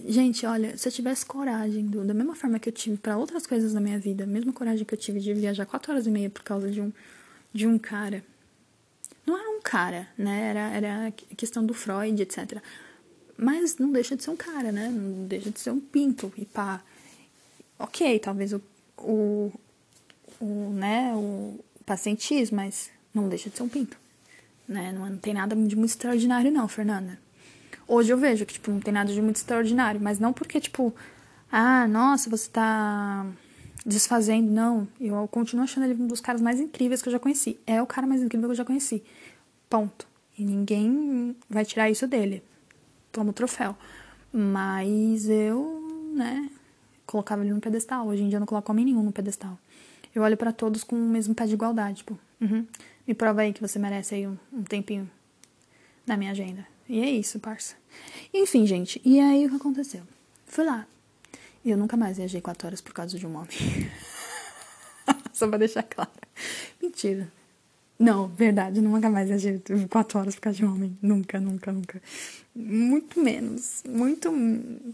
Gente, olha, se eu tivesse coragem, do, da mesma forma que eu tive para outras coisas da minha vida, a mesma coragem que eu tive de viajar quatro horas e meia por causa de um, de um cara. Não era um cara, né? Era, era questão do Freud, etc. Mas não deixa de ser um cara, né? Não deixa de ser um pinto. E pá. Ok, talvez o, o, o, né, o paciente mas não deixa de ser um pinto. Né? Não, não tem nada de muito extraordinário, não, Fernanda. Hoje eu vejo que, tipo, não tem nada de muito extraordinário, mas não porque, tipo, ah, nossa, você tá desfazendo, não. Eu continuo achando ele um dos caras mais incríveis que eu já conheci. É o cara mais incrível que eu já conheci. Ponto. E ninguém vai tirar isso dele. Toma o troféu. Mas eu, né, colocava ele no pedestal. Hoje em dia eu não coloco homem nenhum no pedestal. Eu olho para todos com o mesmo pé de igualdade, tipo, uhum, me prova aí que você merece aí um, um tempinho na minha agenda. E é isso, parça. Enfim, gente, e aí o que aconteceu? Fui lá. E eu nunca mais viajei quatro horas por causa de um homem. Só pra deixar claro. Mentira. Não, verdade, nunca mais viajei quatro horas por causa de um homem. Nunca, nunca, nunca. Muito menos. Muito.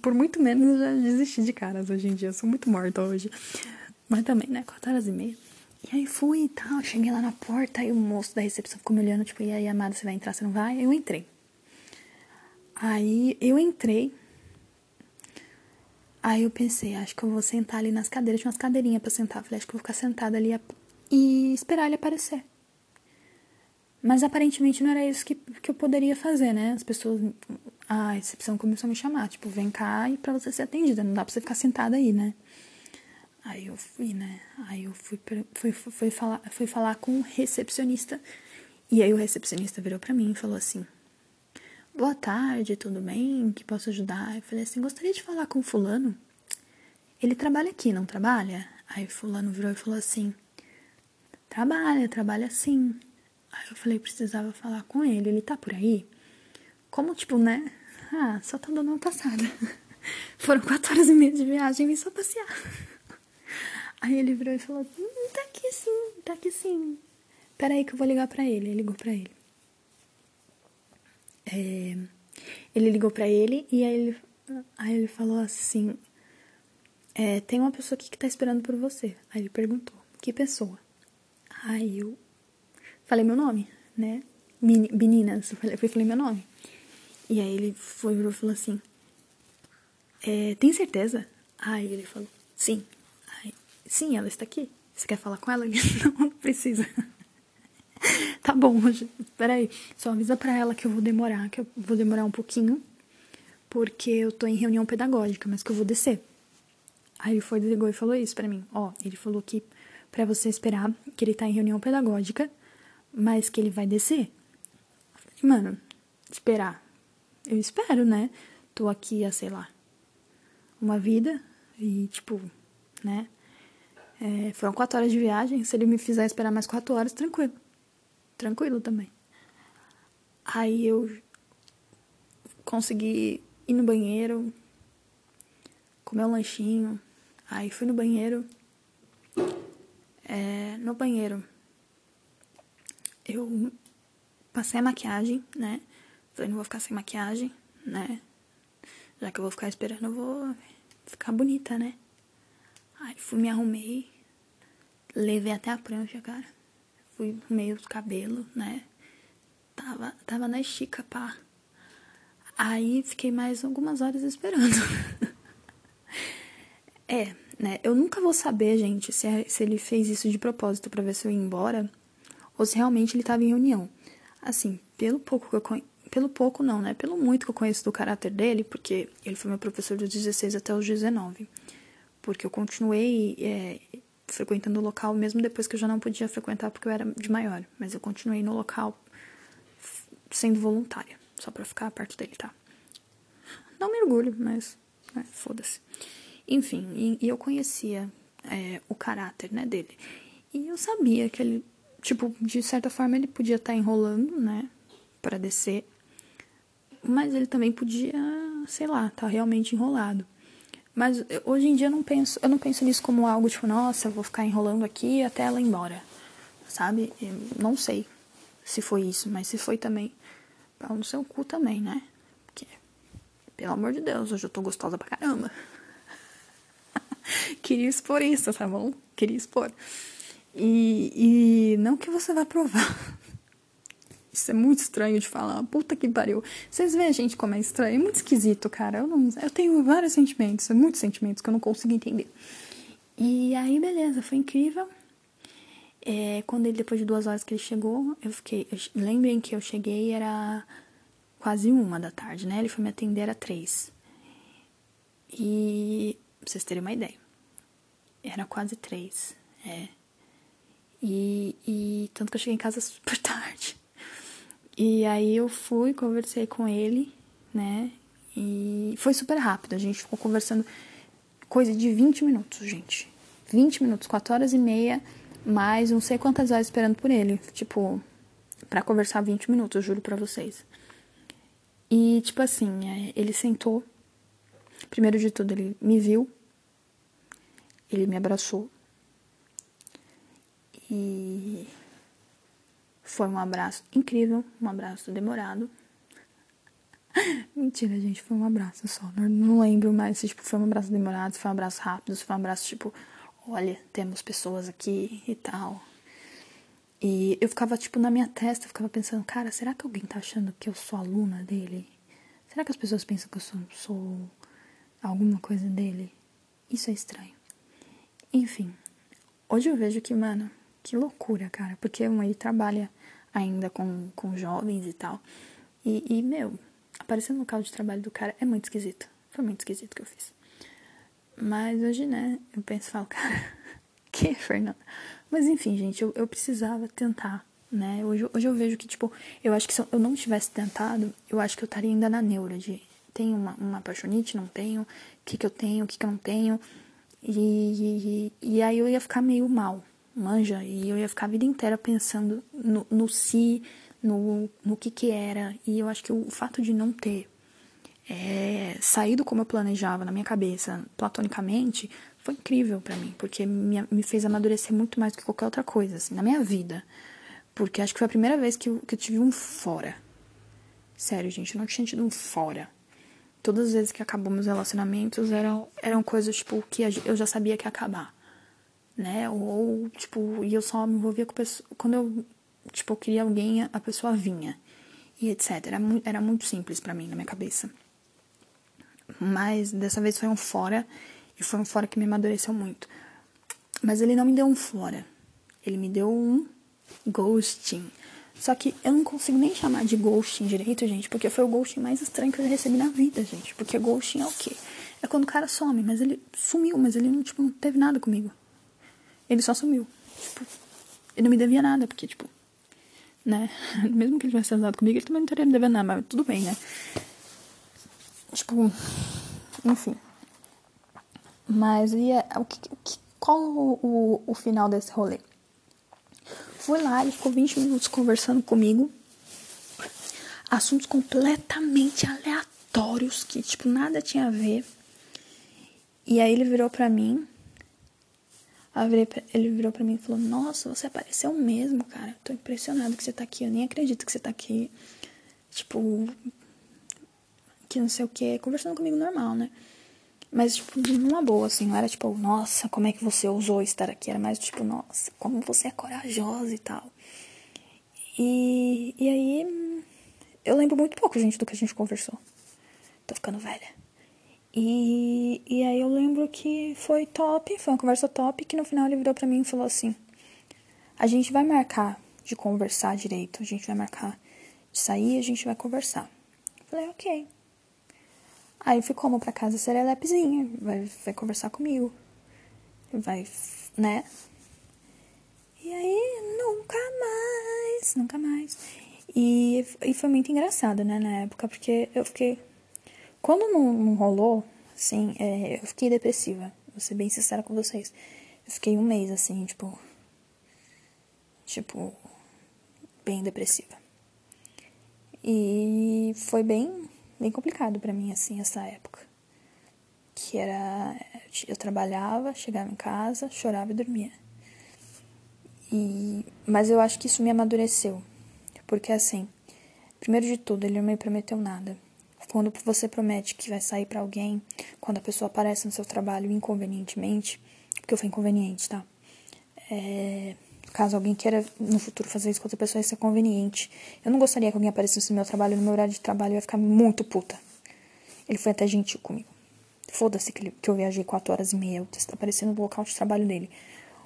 Por muito menos eu já desisti de caras hoje em dia. Eu sou muito morta hoje. Mas também, né? Quatro horas e meia. E aí fui e tal. Cheguei lá na porta, aí o moço da recepção ficou me olhando, tipo, e aí, amada, você vai entrar, você não vai? Eu entrei. Aí eu entrei. Aí eu pensei, acho que eu vou sentar ali nas cadeiras. Tinha umas cadeirinhas pra sentar. Falei, acho que eu vou ficar sentada ali e esperar ele aparecer. Mas aparentemente não era isso que, que eu poderia fazer, né? As pessoas. A recepção começou a me chamar, tipo, vem cá e pra você ser atendida. Não dá pra você ficar sentada aí, né? Aí eu fui, né? Aí eu fui, fui, fui, falar, fui falar com o recepcionista. E aí o recepcionista virou pra mim e falou assim: Boa tarde, tudo bem? Que posso ajudar? Eu falei assim: gostaria de falar com Fulano. Ele trabalha aqui, não trabalha? Aí Fulano virou e falou assim: Trabalha, trabalha sim. Aí eu falei, precisava falar com ele. Ele tá por aí? Como, tipo, né? Ah, só tá dando uma passada. Foram quatro horas e meia de viagem, vim só passear. Aí ele virou e falou, hum, tá aqui sim, tá aqui sim. Peraí que eu vou ligar pra ele. Ele ligou pra ele. É, ele ligou pra ele e aí ele, aí ele falou assim, é, tem uma pessoa aqui que tá esperando por você. Aí ele perguntou, que pessoa? Aí eu falei meu nome, né? Meninas, eu falei, eu falei meu nome. E aí ele foi e falou assim, é, tem certeza? Aí ele falou, sim. Sim, ela está aqui. Você quer falar com ela? Não, não precisa. tá bom, peraí. Só avisa pra ela que eu vou demorar, que eu vou demorar um pouquinho. Porque eu tô em reunião pedagógica, mas que eu vou descer. Aí ele foi, ligou e falou isso pra mim. Ó, ele falou que para você esperar, que ele tá em reunião pedagógica, mas que ele vai descer. Mano, esperar. Eu espero, né? Tô aqui há, sei lá, uma vida e, tipo, né? É, foram quatro horas de viagem. Se ele me fizer esperar mais quatro horas, tranquilo. Tranquilo também. Aí eu consegui ir no banheiro, comer um lanchinho. Aí fui no banheiro. É, no banheiro, eu passei a maquiagem, né? Falei, não vou ficar sem maquiagem, né? Já que eu vou ficar esperando, eu vou ficar bonita, né? Aí fui, me arrumei, levei até a prancha, cara. Fui meio os cabelos, né? Tava, tava na estica, pá. Aí fiquei mais algumas horas esperando. é, né? Eu nunca vou saber, gente, se, é, se ele fez isso de propósito para ver se eu ia embora ou se realmente ele tava em reunião. Assim, pelo pouco que eu conheço pelo pouco não, né? Pelo muito que eu conheço do caráter dele, porque ele foi meu professor dos 16 até os 19. Porque eu continuei é, frequentando o local mesmo depois que eu já não podia frequentar porque eu era de maior. Mas eu continuei no local sendo voluntária, só pra ficar perto dele, tá? Não me orgulho, mas né, foda-se. Enfim, e, e, eu conhecia é, o caráter, né, dele. E eu sabia que ele, tipo, de certa forma ele podia estar tá enrolando, né, para descer mas ele também podia, sei lá, tá realmente enrolado. Mas hoje em dia eu não penso, eu não penso nisso como algo tipo, nossa, eu vou ficar enrolando aqui até ela ir embora. Sabe? Eu não sei se foi isso, mas se foi também, pau no seu cu também, né? Porque, pelo amor de Deus, hoje eu tô gostosa pra caramba. Queria expor isso, tá bom? Queria expor. E, e não que você vá provar. Isso é muito estranho de falar. Puta que pariu. Vocês veem a gente como é estranho. É muito esquisito, cara. Eu, não, eu tenho vários sentimentos, muitos sentimentos que eu não consigo entender. E aí, beleza, foi incrível. É, quando ele, depois de duas horas que ele chegou, eu fiquei. Eu, lembrem que eu cheguei, era quase uma da tarde, né? Ele foi me atender às três. E. Pra vocês terem uma ideia. Era quase três. É. E, e tanto que eu cheguei em casa super tarde. E aí eu fui, conversei com ele, né? E foi super rápido. A gente ficou conversando coisa de 20 minutos, gente. 20 minutos, 4 horas e meia, mais não sei quantas horas esperando por ele. Tipo, para conversar 20 minutos, juro pra vocês. E, tipo assim, é, ele sentou. Primeiro de tudo, ele me viu. Ele me abraçou. E foi um abraço incrível, um abraço demorado. Mentira, gente, foi um abraço só. Não, lembro mais se tipo, foi um abraço demorado, se foi um abraço rápido, se foi um abraço tipo, olha, temos pessoas aqui e tal. E eu ficava, tipo, na minha testa, eu ficava pensando, cara, será que alguém tá achando que eu sou aluna dele? Será que as pessoas pensam que eu sou, sou alguma coisa dele? Isso é estranho. Enfim, hoje eu vejo que, mano, que loucura, cara. Porque ele trabalha ainda com, com jovens e tal. E, e, meu, aparecer no local de trabalho do cara é muito esquisito. Foi muito esquisito que eu fiz. Mas hoje, né, eu penso e falo, cara, que, Fernanda? Mas enfim, gente, eu, eu precisava tentar, né? Hoje, hoje eu vejo que, tipo, eu acho que se eu não tivesse tentado, eu acho que eu estaria ainda na neura de tenho uma, uma apaixonite, não tenho, o que que eu tenho, o que que eu não tenho. E, e, e aí eu ia ficar meio mal, manja, e eu ia ficar a vida inteira pensando no, no si, no, no que que era, e eu acho que o fato de não ter é, saído como eu planejava na minha cabeça, platonicamente, foi incrível para mim, porque me, me fez amadurecer muito mais do que qualquer outra coisa, assim, na minha vida. Porque acho que foi a primeira vez que eu, que eu tive um fora. Sério, gente, eu não tinha tido um fora. Todas as vezes que acabou meus relacionamentos eram, eram coisas, tipo, que eu já sabia que ia acabar. Né? Ou, tipo, e eu só me envolvia com pessoas. Quando eu, tipo, eu queria alguém, a pessoa vinha. E etc. Era, mu era muito simples para mim na minha cabeça. Mas dessa vez foi um fora. E foi um fora que me amadureceu muito. Mas ele não me deu um fora. Ele me deu um ghosting. Só que eu não consigo nem chamar de ghosting direito, gente, porque foi o ghosting mais estranho que eu já recebi na vida, gente. Porque ghosting é o quê? É quando o cara some, mas ele sumiu, mas ele não, tipo, não teve nada comigo. Ele só sumiu. Tipo, ele não me devia nada, porque, tipo, né? Mesmo que ele tivesse andado comigo, ele também não teria me devendo nada, mas tudo bem, né? Tipo, enfim. Mas e é, o que, qual o, o, o final desse rolê? Fui lá, ele ficou 20 minutos conversando comigo. Assuntos completamente aleatórios, que, tipo, nada tinha a ver. E aí ele virou pra mim. Ele virou pra mim e falou: Nossa, você apareceu mesmo, cara. Tô impressionado que você tá aqui. Eu nem acredito que você tá aqui. Tipo, que não sei o que. Conversando comigo normal, né? Mas, tipo, numa boa, assim, não era tipo, nossa, como é que você ousou estar aqui? Era mais tipo, nossa, como você é corajosa e tal. E, e aí, eu lembro muito pouco, gente, do que a gente conversou. Tô ficando velha. E, e aí eu lembro que foi top, foi uma conversa top, que no final ele virou pra mim e falou assim, a gente vai marcar de conversar direito, a gente vai marcar de sair, a gente vai conversar. Eu falei, ok. Aí fui como pra casa serelepezinha, vai, vai conversar comigo. Vai, né? E aí, nunca mais, nunca mais. E, e foi muito engraçado, né, na época, porque eu fiquei. Quando não, não rolou, assim, é, eu fiquei depressiva. Vou ser bem sincera com vocês. Eu fiquei um mês, assim, tipo. Tipo. Bem depressiva. E foi bem bem complicado para mim, assim, essa época. Que era. Eu trabalhava, chegava em casa, chorava e dormia. E, mas eu acho que isso me amadureceu. Porque, assim, primeiro de tudo, ele não me prometeu nada. Quando você promete que vai sair para alguém, quando a pessoa aparece no seu trabalho inconvenientemente, porque foi inconveniente, tá? É, Caso alguém queira no futuro fazer isso com outra pessoa, isso é conveniente. Eu não gostaria que alguém aparecesse no meu trabalho, no meu horário de trabalho, eu ia ficar muito puta. Ele foi até gentil comigo. Foda-se que, que eu viajei quatro horas e meia, eu está aparecendo no local de trabalho dele.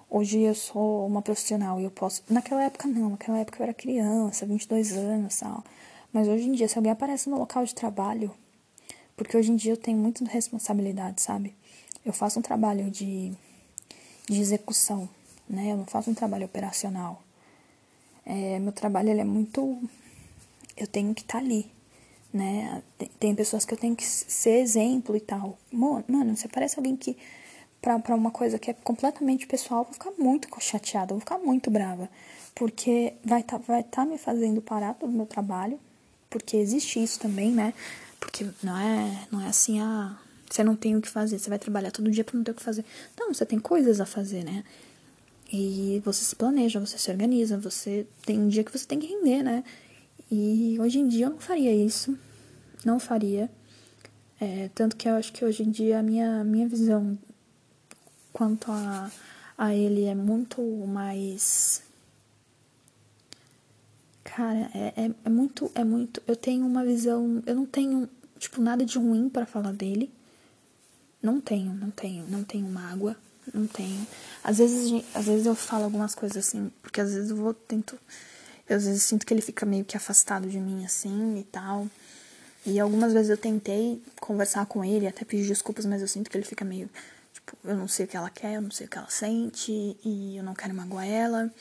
Hoje eu sou uma profissional e eu posso. Naquela época não, naquela época eu era criança, 22 anos tal. Mas hoje em dia, se alguém aparece no local de trabalho, porque hoje em dia eu tenho muita responsabilidade, sabe? Eu faço um trabalho de, de execução né? Eu não faço um trabalho operacional. É, meu trabalho ele é muito. Eu tenho que estar tá ali, né? Tem, tem, pessoas que eu tenho que ser exemplo e tal. Mano, você parece alguém que. Pra, pra uma coisa que é completamente pessoal, eu vou ficar muito chateada, vou ficar muito brava. Porque vai estar tá, vai tá me fazendo parar do meu trabalho. Porque existe isso também, né? Porque não é, não é assim, ah, você não tem o que fazer, você vai trabalhar todo dia pra não ter o que fazer. Não, você tem coisas a fazer, né? E você se planeja, você se organiza, você tem um dia que você tem que render, né? E hoje em dia eu não faria isso. Não faria. É, tanto que eu acho que hoje em dia a minha, minha visão quanto a, a ele é muito mais. Cara, é, é, é muito. É muito. Eu tenho uma visão. Eu não tenho, tipo, nada de ruim para falar dele. Não tenho, não tenho. Não tenho mágoa não tenho. Às vezes, às vezes eu falo algumas coisas assim, porque às vezes eu vou tento. Eu às vezes sinto que ele fica meio que afastado de mim assim e tal. E algumas vezes eu tentei conversar com ele, até pedir desculpas, mas eu sinto que ele fica meio. Tipo, eu não sei o que ela quer, eu não sei o que ela sente, e eu não quero magoar ela.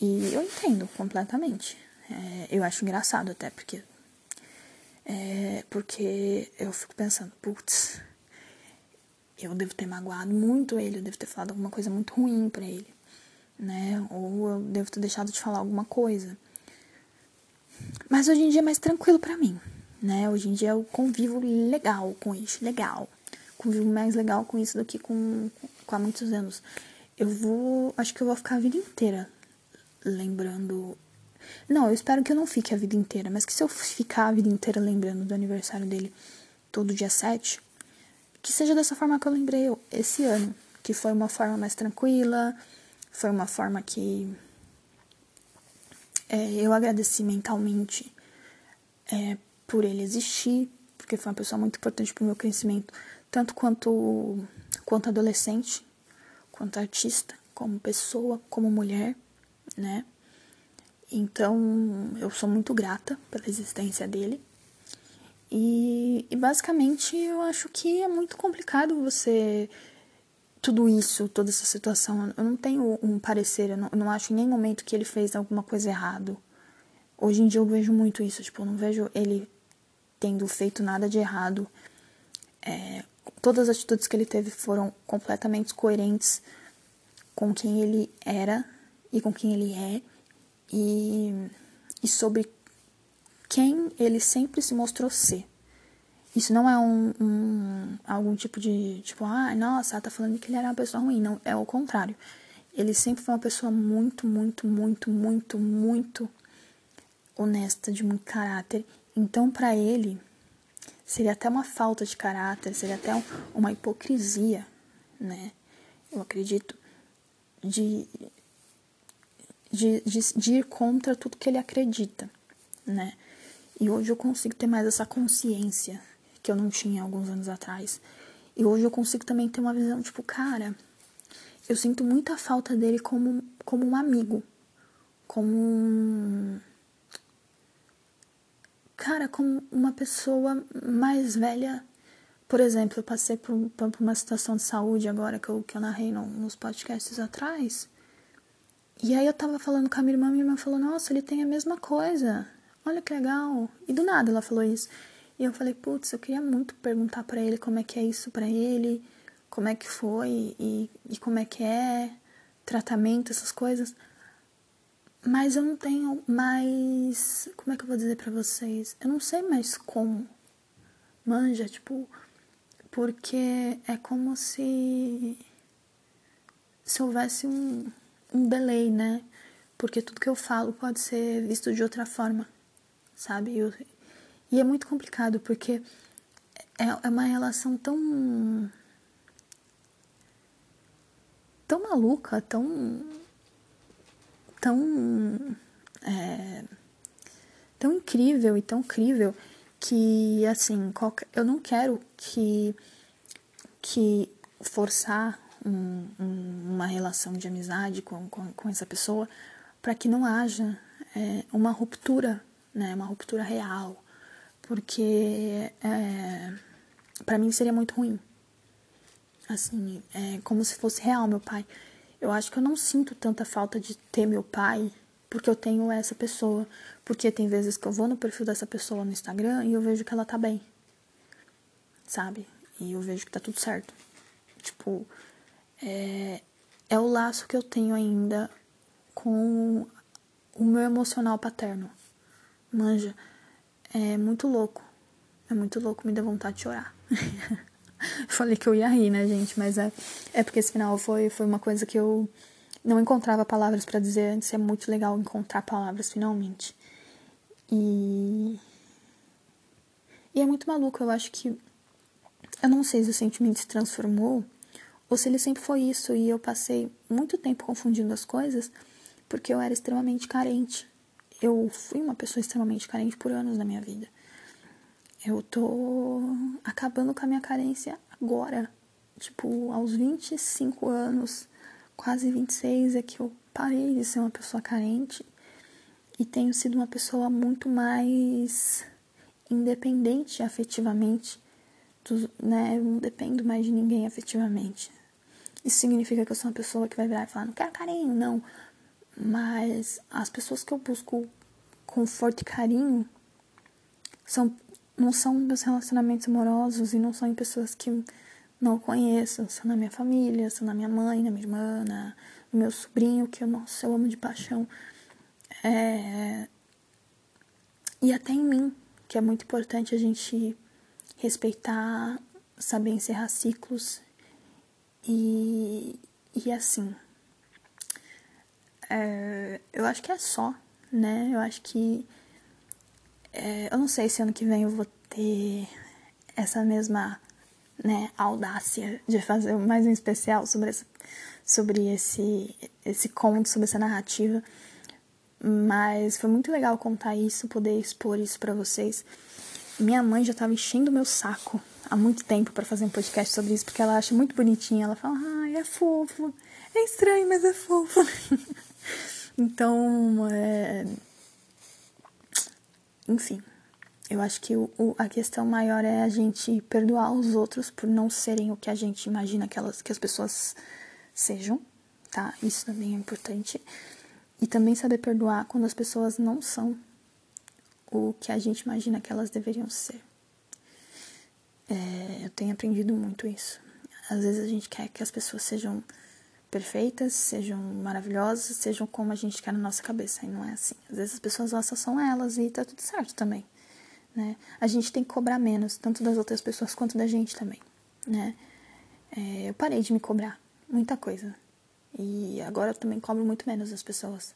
E eu entendo completamente. É, eu acho engraçado até, porque. É, porque eu fico pensando, putz, eu devo ter magoado muito ele, eu devo ter falado alguma coisa muito ruim para ele. né? Ou eu devo ter deixado de falar alguma coisa. Mas hoje em dia é mais tranquilo para mim, né? Hoje em dia eu convivo legal com isso, legal. Convivo mais legal com isso do que com, com há muitos anos. Eu vou, acho que eu vou ficar a vida inteira lembrando. Não, eu espero que eu não fique a vida inteira, mas que se eu ficar a vida inteira lembrando do aniversário dele todo dia 7, que seja dessa forma que eu lembrei esse ano, que foi uma forma mais tranquila, foi uma forma que é, eu agradeci mentalmente é, por ele existir, porque foi uma pessoa muito importante para o meu crescimento, tanto quanto, quanto adolescente, quanto artista, como pessoa, como mulher, né? Então, eu sou muito grata pela existência dele. E, e basicamente eu acho que é muito complicado você tudo isso, toda essa situação. Eu não tenho um parecer, eu não, eu não acho em nenhum momento que ele fez alguma coisa errado. Hoje em dia eu vejo muito isso, tipo, eu não vejo ele tendo feito nada de errado. É, todas as atitudes que ele teve foram completamente coerentes com quem ele era e com quem ele é e, e sobre quem ele sempre se mostrou ser. Isso não é um, um, algum tipo de, tipo, ah, nossa, ela tá falando que ele era uma pessoa ruim. Não, é o contrário. Ele sempre foi uma pessoa muito, muito, muito, muito, muito honesta, de muito caráter. Então, para ele, seria até uma falta de caráter, seria até um, uma hipocrisia, né? Eu acredito, de, de, de, de ir contra tudo que ele acredita, né? E hoje eu consigo ter mais essa consciência que eu não tinha alguns anos atrás. E hoje eu consigo também ter uma visão, tipo, cara, eu sinto muita falta dele como, como um amigo. Como um. Cara, como uma pessoa mais velha. Por exemplo, eu passei por, por uma situação de saúde agora que eu, que eu narrei no, nos podcasts atrás. E aí eu tava falando com a minha irmã, minha irmã falou, nossa, ele tem a mesma coisa. Olha que legal. E do nada ela falou isso. E eu falei, putz, eu queria muito perguntar para ele como é que é isso para ele, como é que foi e, e como é que é tratamento, essas coisas. Mas eu não tenho mais. Como é que eu vou dizer para vocês? Eu não sei mais como. Manja, tipo. Porque é como se. Se houvesse um, um delay, né? Porque tudo que eu falo pode ser visto de outra forma, sabe? Eu, e é muito complicado porque é, é uma relação tão. tão maluca, tão. tão. É, tão incrível e tão incrível que, assim, qualquer, eu não quero que. que forçar um, um, uma relação de amizade com, com, com essa pessoa para que não haja é, uma ruptura, né, uma ruptura real, porque é, para mim seria muito ruim. Assim, é como se fosse real meu pai. Eu acho que eu não sinto tanta falta de ter meu pai porque eu tenho essa pessoa. Porque tem vezes que eu vou no perfil dessa pessoa no Instagram e eu vejo que ela tá bem. Sabe? E eu vejo que tá tudo certo. Tipo, é, é o laço que eu tenho ainda com o meu emocional paterno. Manja é muito louco. É muito louco, me dá vontade de chorar. Falei que eu ia rir, né, gente? Mas é, é porque esse final foi, foi uma coisa que eu não encontrava palavras para dizer antes. É muito legal encontrar palavras finalmente. E. E é muito maluco. Eu acho que. Eu não sei se o sentimento se transformou ou se ele sempre foi isso e eu passei muito tempo confundindo as coisas porque eu era extremamente carente eu fui uma pessoa extremamente carente por anos na minha vida. Eu tô acabando com a minha carência agora. Tipo, aos 25 anos, quase 26, é que eu parei de ser uma pessoa carente e tenho sido uma pessoa muito mais independente afetivamente. Né? Eu não dependo mais de ninguém afetivamente. Isso significa que eu sou uma pessoa que vai virar e falar, não quero carinho, não. Mas as pessoas que eu busco conforto e carinho são não são meus relacionamentos amorosos e não são em pessoas que não conheço, são na minha família, são na minha mãe, na minha irmã, no meu sobrinho, que eu, nossa, eu amo de paixão. É... E até em mim, que é muito importante a gente respeitar, saber encerrar ciclos e, e assim. É, eu acho que é só, né? Eu acho que. É, eu não sei se ano que vem eu vou ter essa mesma né, audácia de fazer mais um especial sobre esse, sobre esse, esse conto, sobre essa narrativa. Mas foi muito legal contar isso, poder expor isso para vocês. Minha mãe já estava enchendo o meu saco há muito tempo para fazer um podcast sobre isso, porque ela acha muito bonitinha. Ela fala, ai, é fofo. É estranho, mas é fofo. então, é... enfim, eu acho que o, o, a questão maior é a gente perdoar os outros por não serem o que a gente imagina que, elas, que as pessoas sejam, tá? Isso também é importante. E também saber perdoar quando as pessoas não são o que a gente imagina que elas deveriam ser. É, eu tenho aprendido muito isso. Às vezes a gente quer que as pessoas sejam perfeitas, sejam maravilhosas, sejam como a gente quer na nossa cabeça. E não é assim. Às vezes as pessoas lá só são elas e tá tudo certo também. Né? A gente tem que cobrar menos, tanto das outras pessoas quanto da gente também. Né? É, eu parei de me cobrar muita coisa. E agora eu também cobro muito menos das pessoas.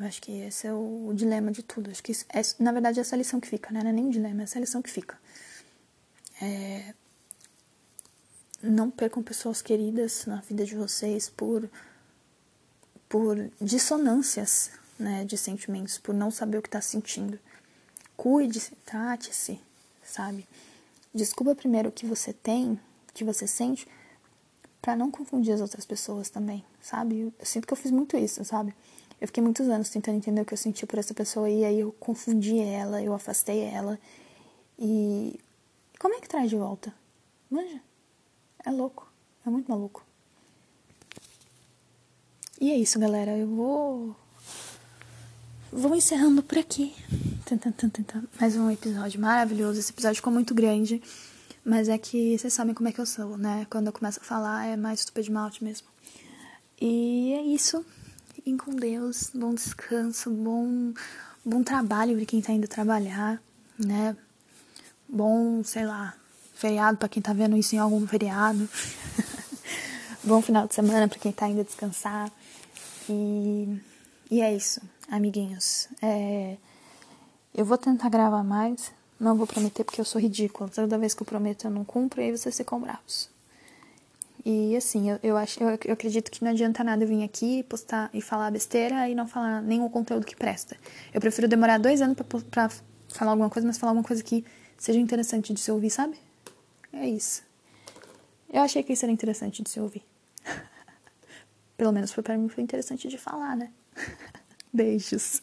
Eu acho que esse é o, dilema de tudo. Acho que isso, é, na verdade, essa é a lição que fica, né? Não é nem um dilema, essa é a lição que fica. É, não percam pessoas queridas na vida de vocês por, por dissonâncias né, de sentimentos, por não saber o que está sentindo. Cuide-se, trate-se, sabe? Descubra primeiro o que você tem, o que você sente, para não confundir as outras pessoas também, sabe? Eu sinto que eu fiz muito isso, sabe? Eu fiquei muitos anos tentando entender o que eu sentia por essa pessoa e aí eu confundi ela, eu afastei ela. E como é que traz de volta? Manja? É louco. É muito maluco. E é isso, galera. Eu vou. Vou encerrando por aqui. Mais um episódio maravilhoso. Esse episódio ficou muito grande. Mas é que vocês sabem como é que eu sou, né? Quando eu começo a falar é mais estúpido de malte mesmo. E é isso. Fiquem com Deus. Bom descanso, bom, bom trabalho para quem tá indo trabalhar, né? Bom, sei lá, feriado para quem tá vendo isso em algum feriado. bom final de semana para quem tá indo descansar. E, e é isso, amiguinhos. É, eu vou tentar gravar mais. Não vou prometer porque eu sou ridícula. Toda vez que eu prometo eu não cumpro e aí vocês ficam bravos. E assim, eu, eu, acho, eu, eu acredito que não adianta nada vir aqui, postar e falar besteira e não falar nenhum conteúdo que presta. Eu prefiro demorar dois anos pra falar alguma coisa, mas falar alguma coisa que seja interessante de se ouvir, sabe? É isso. Eu achei que isso era interessante de se ouvir. Pelo menos foi para mim foi interessante de falar, né? Beijos.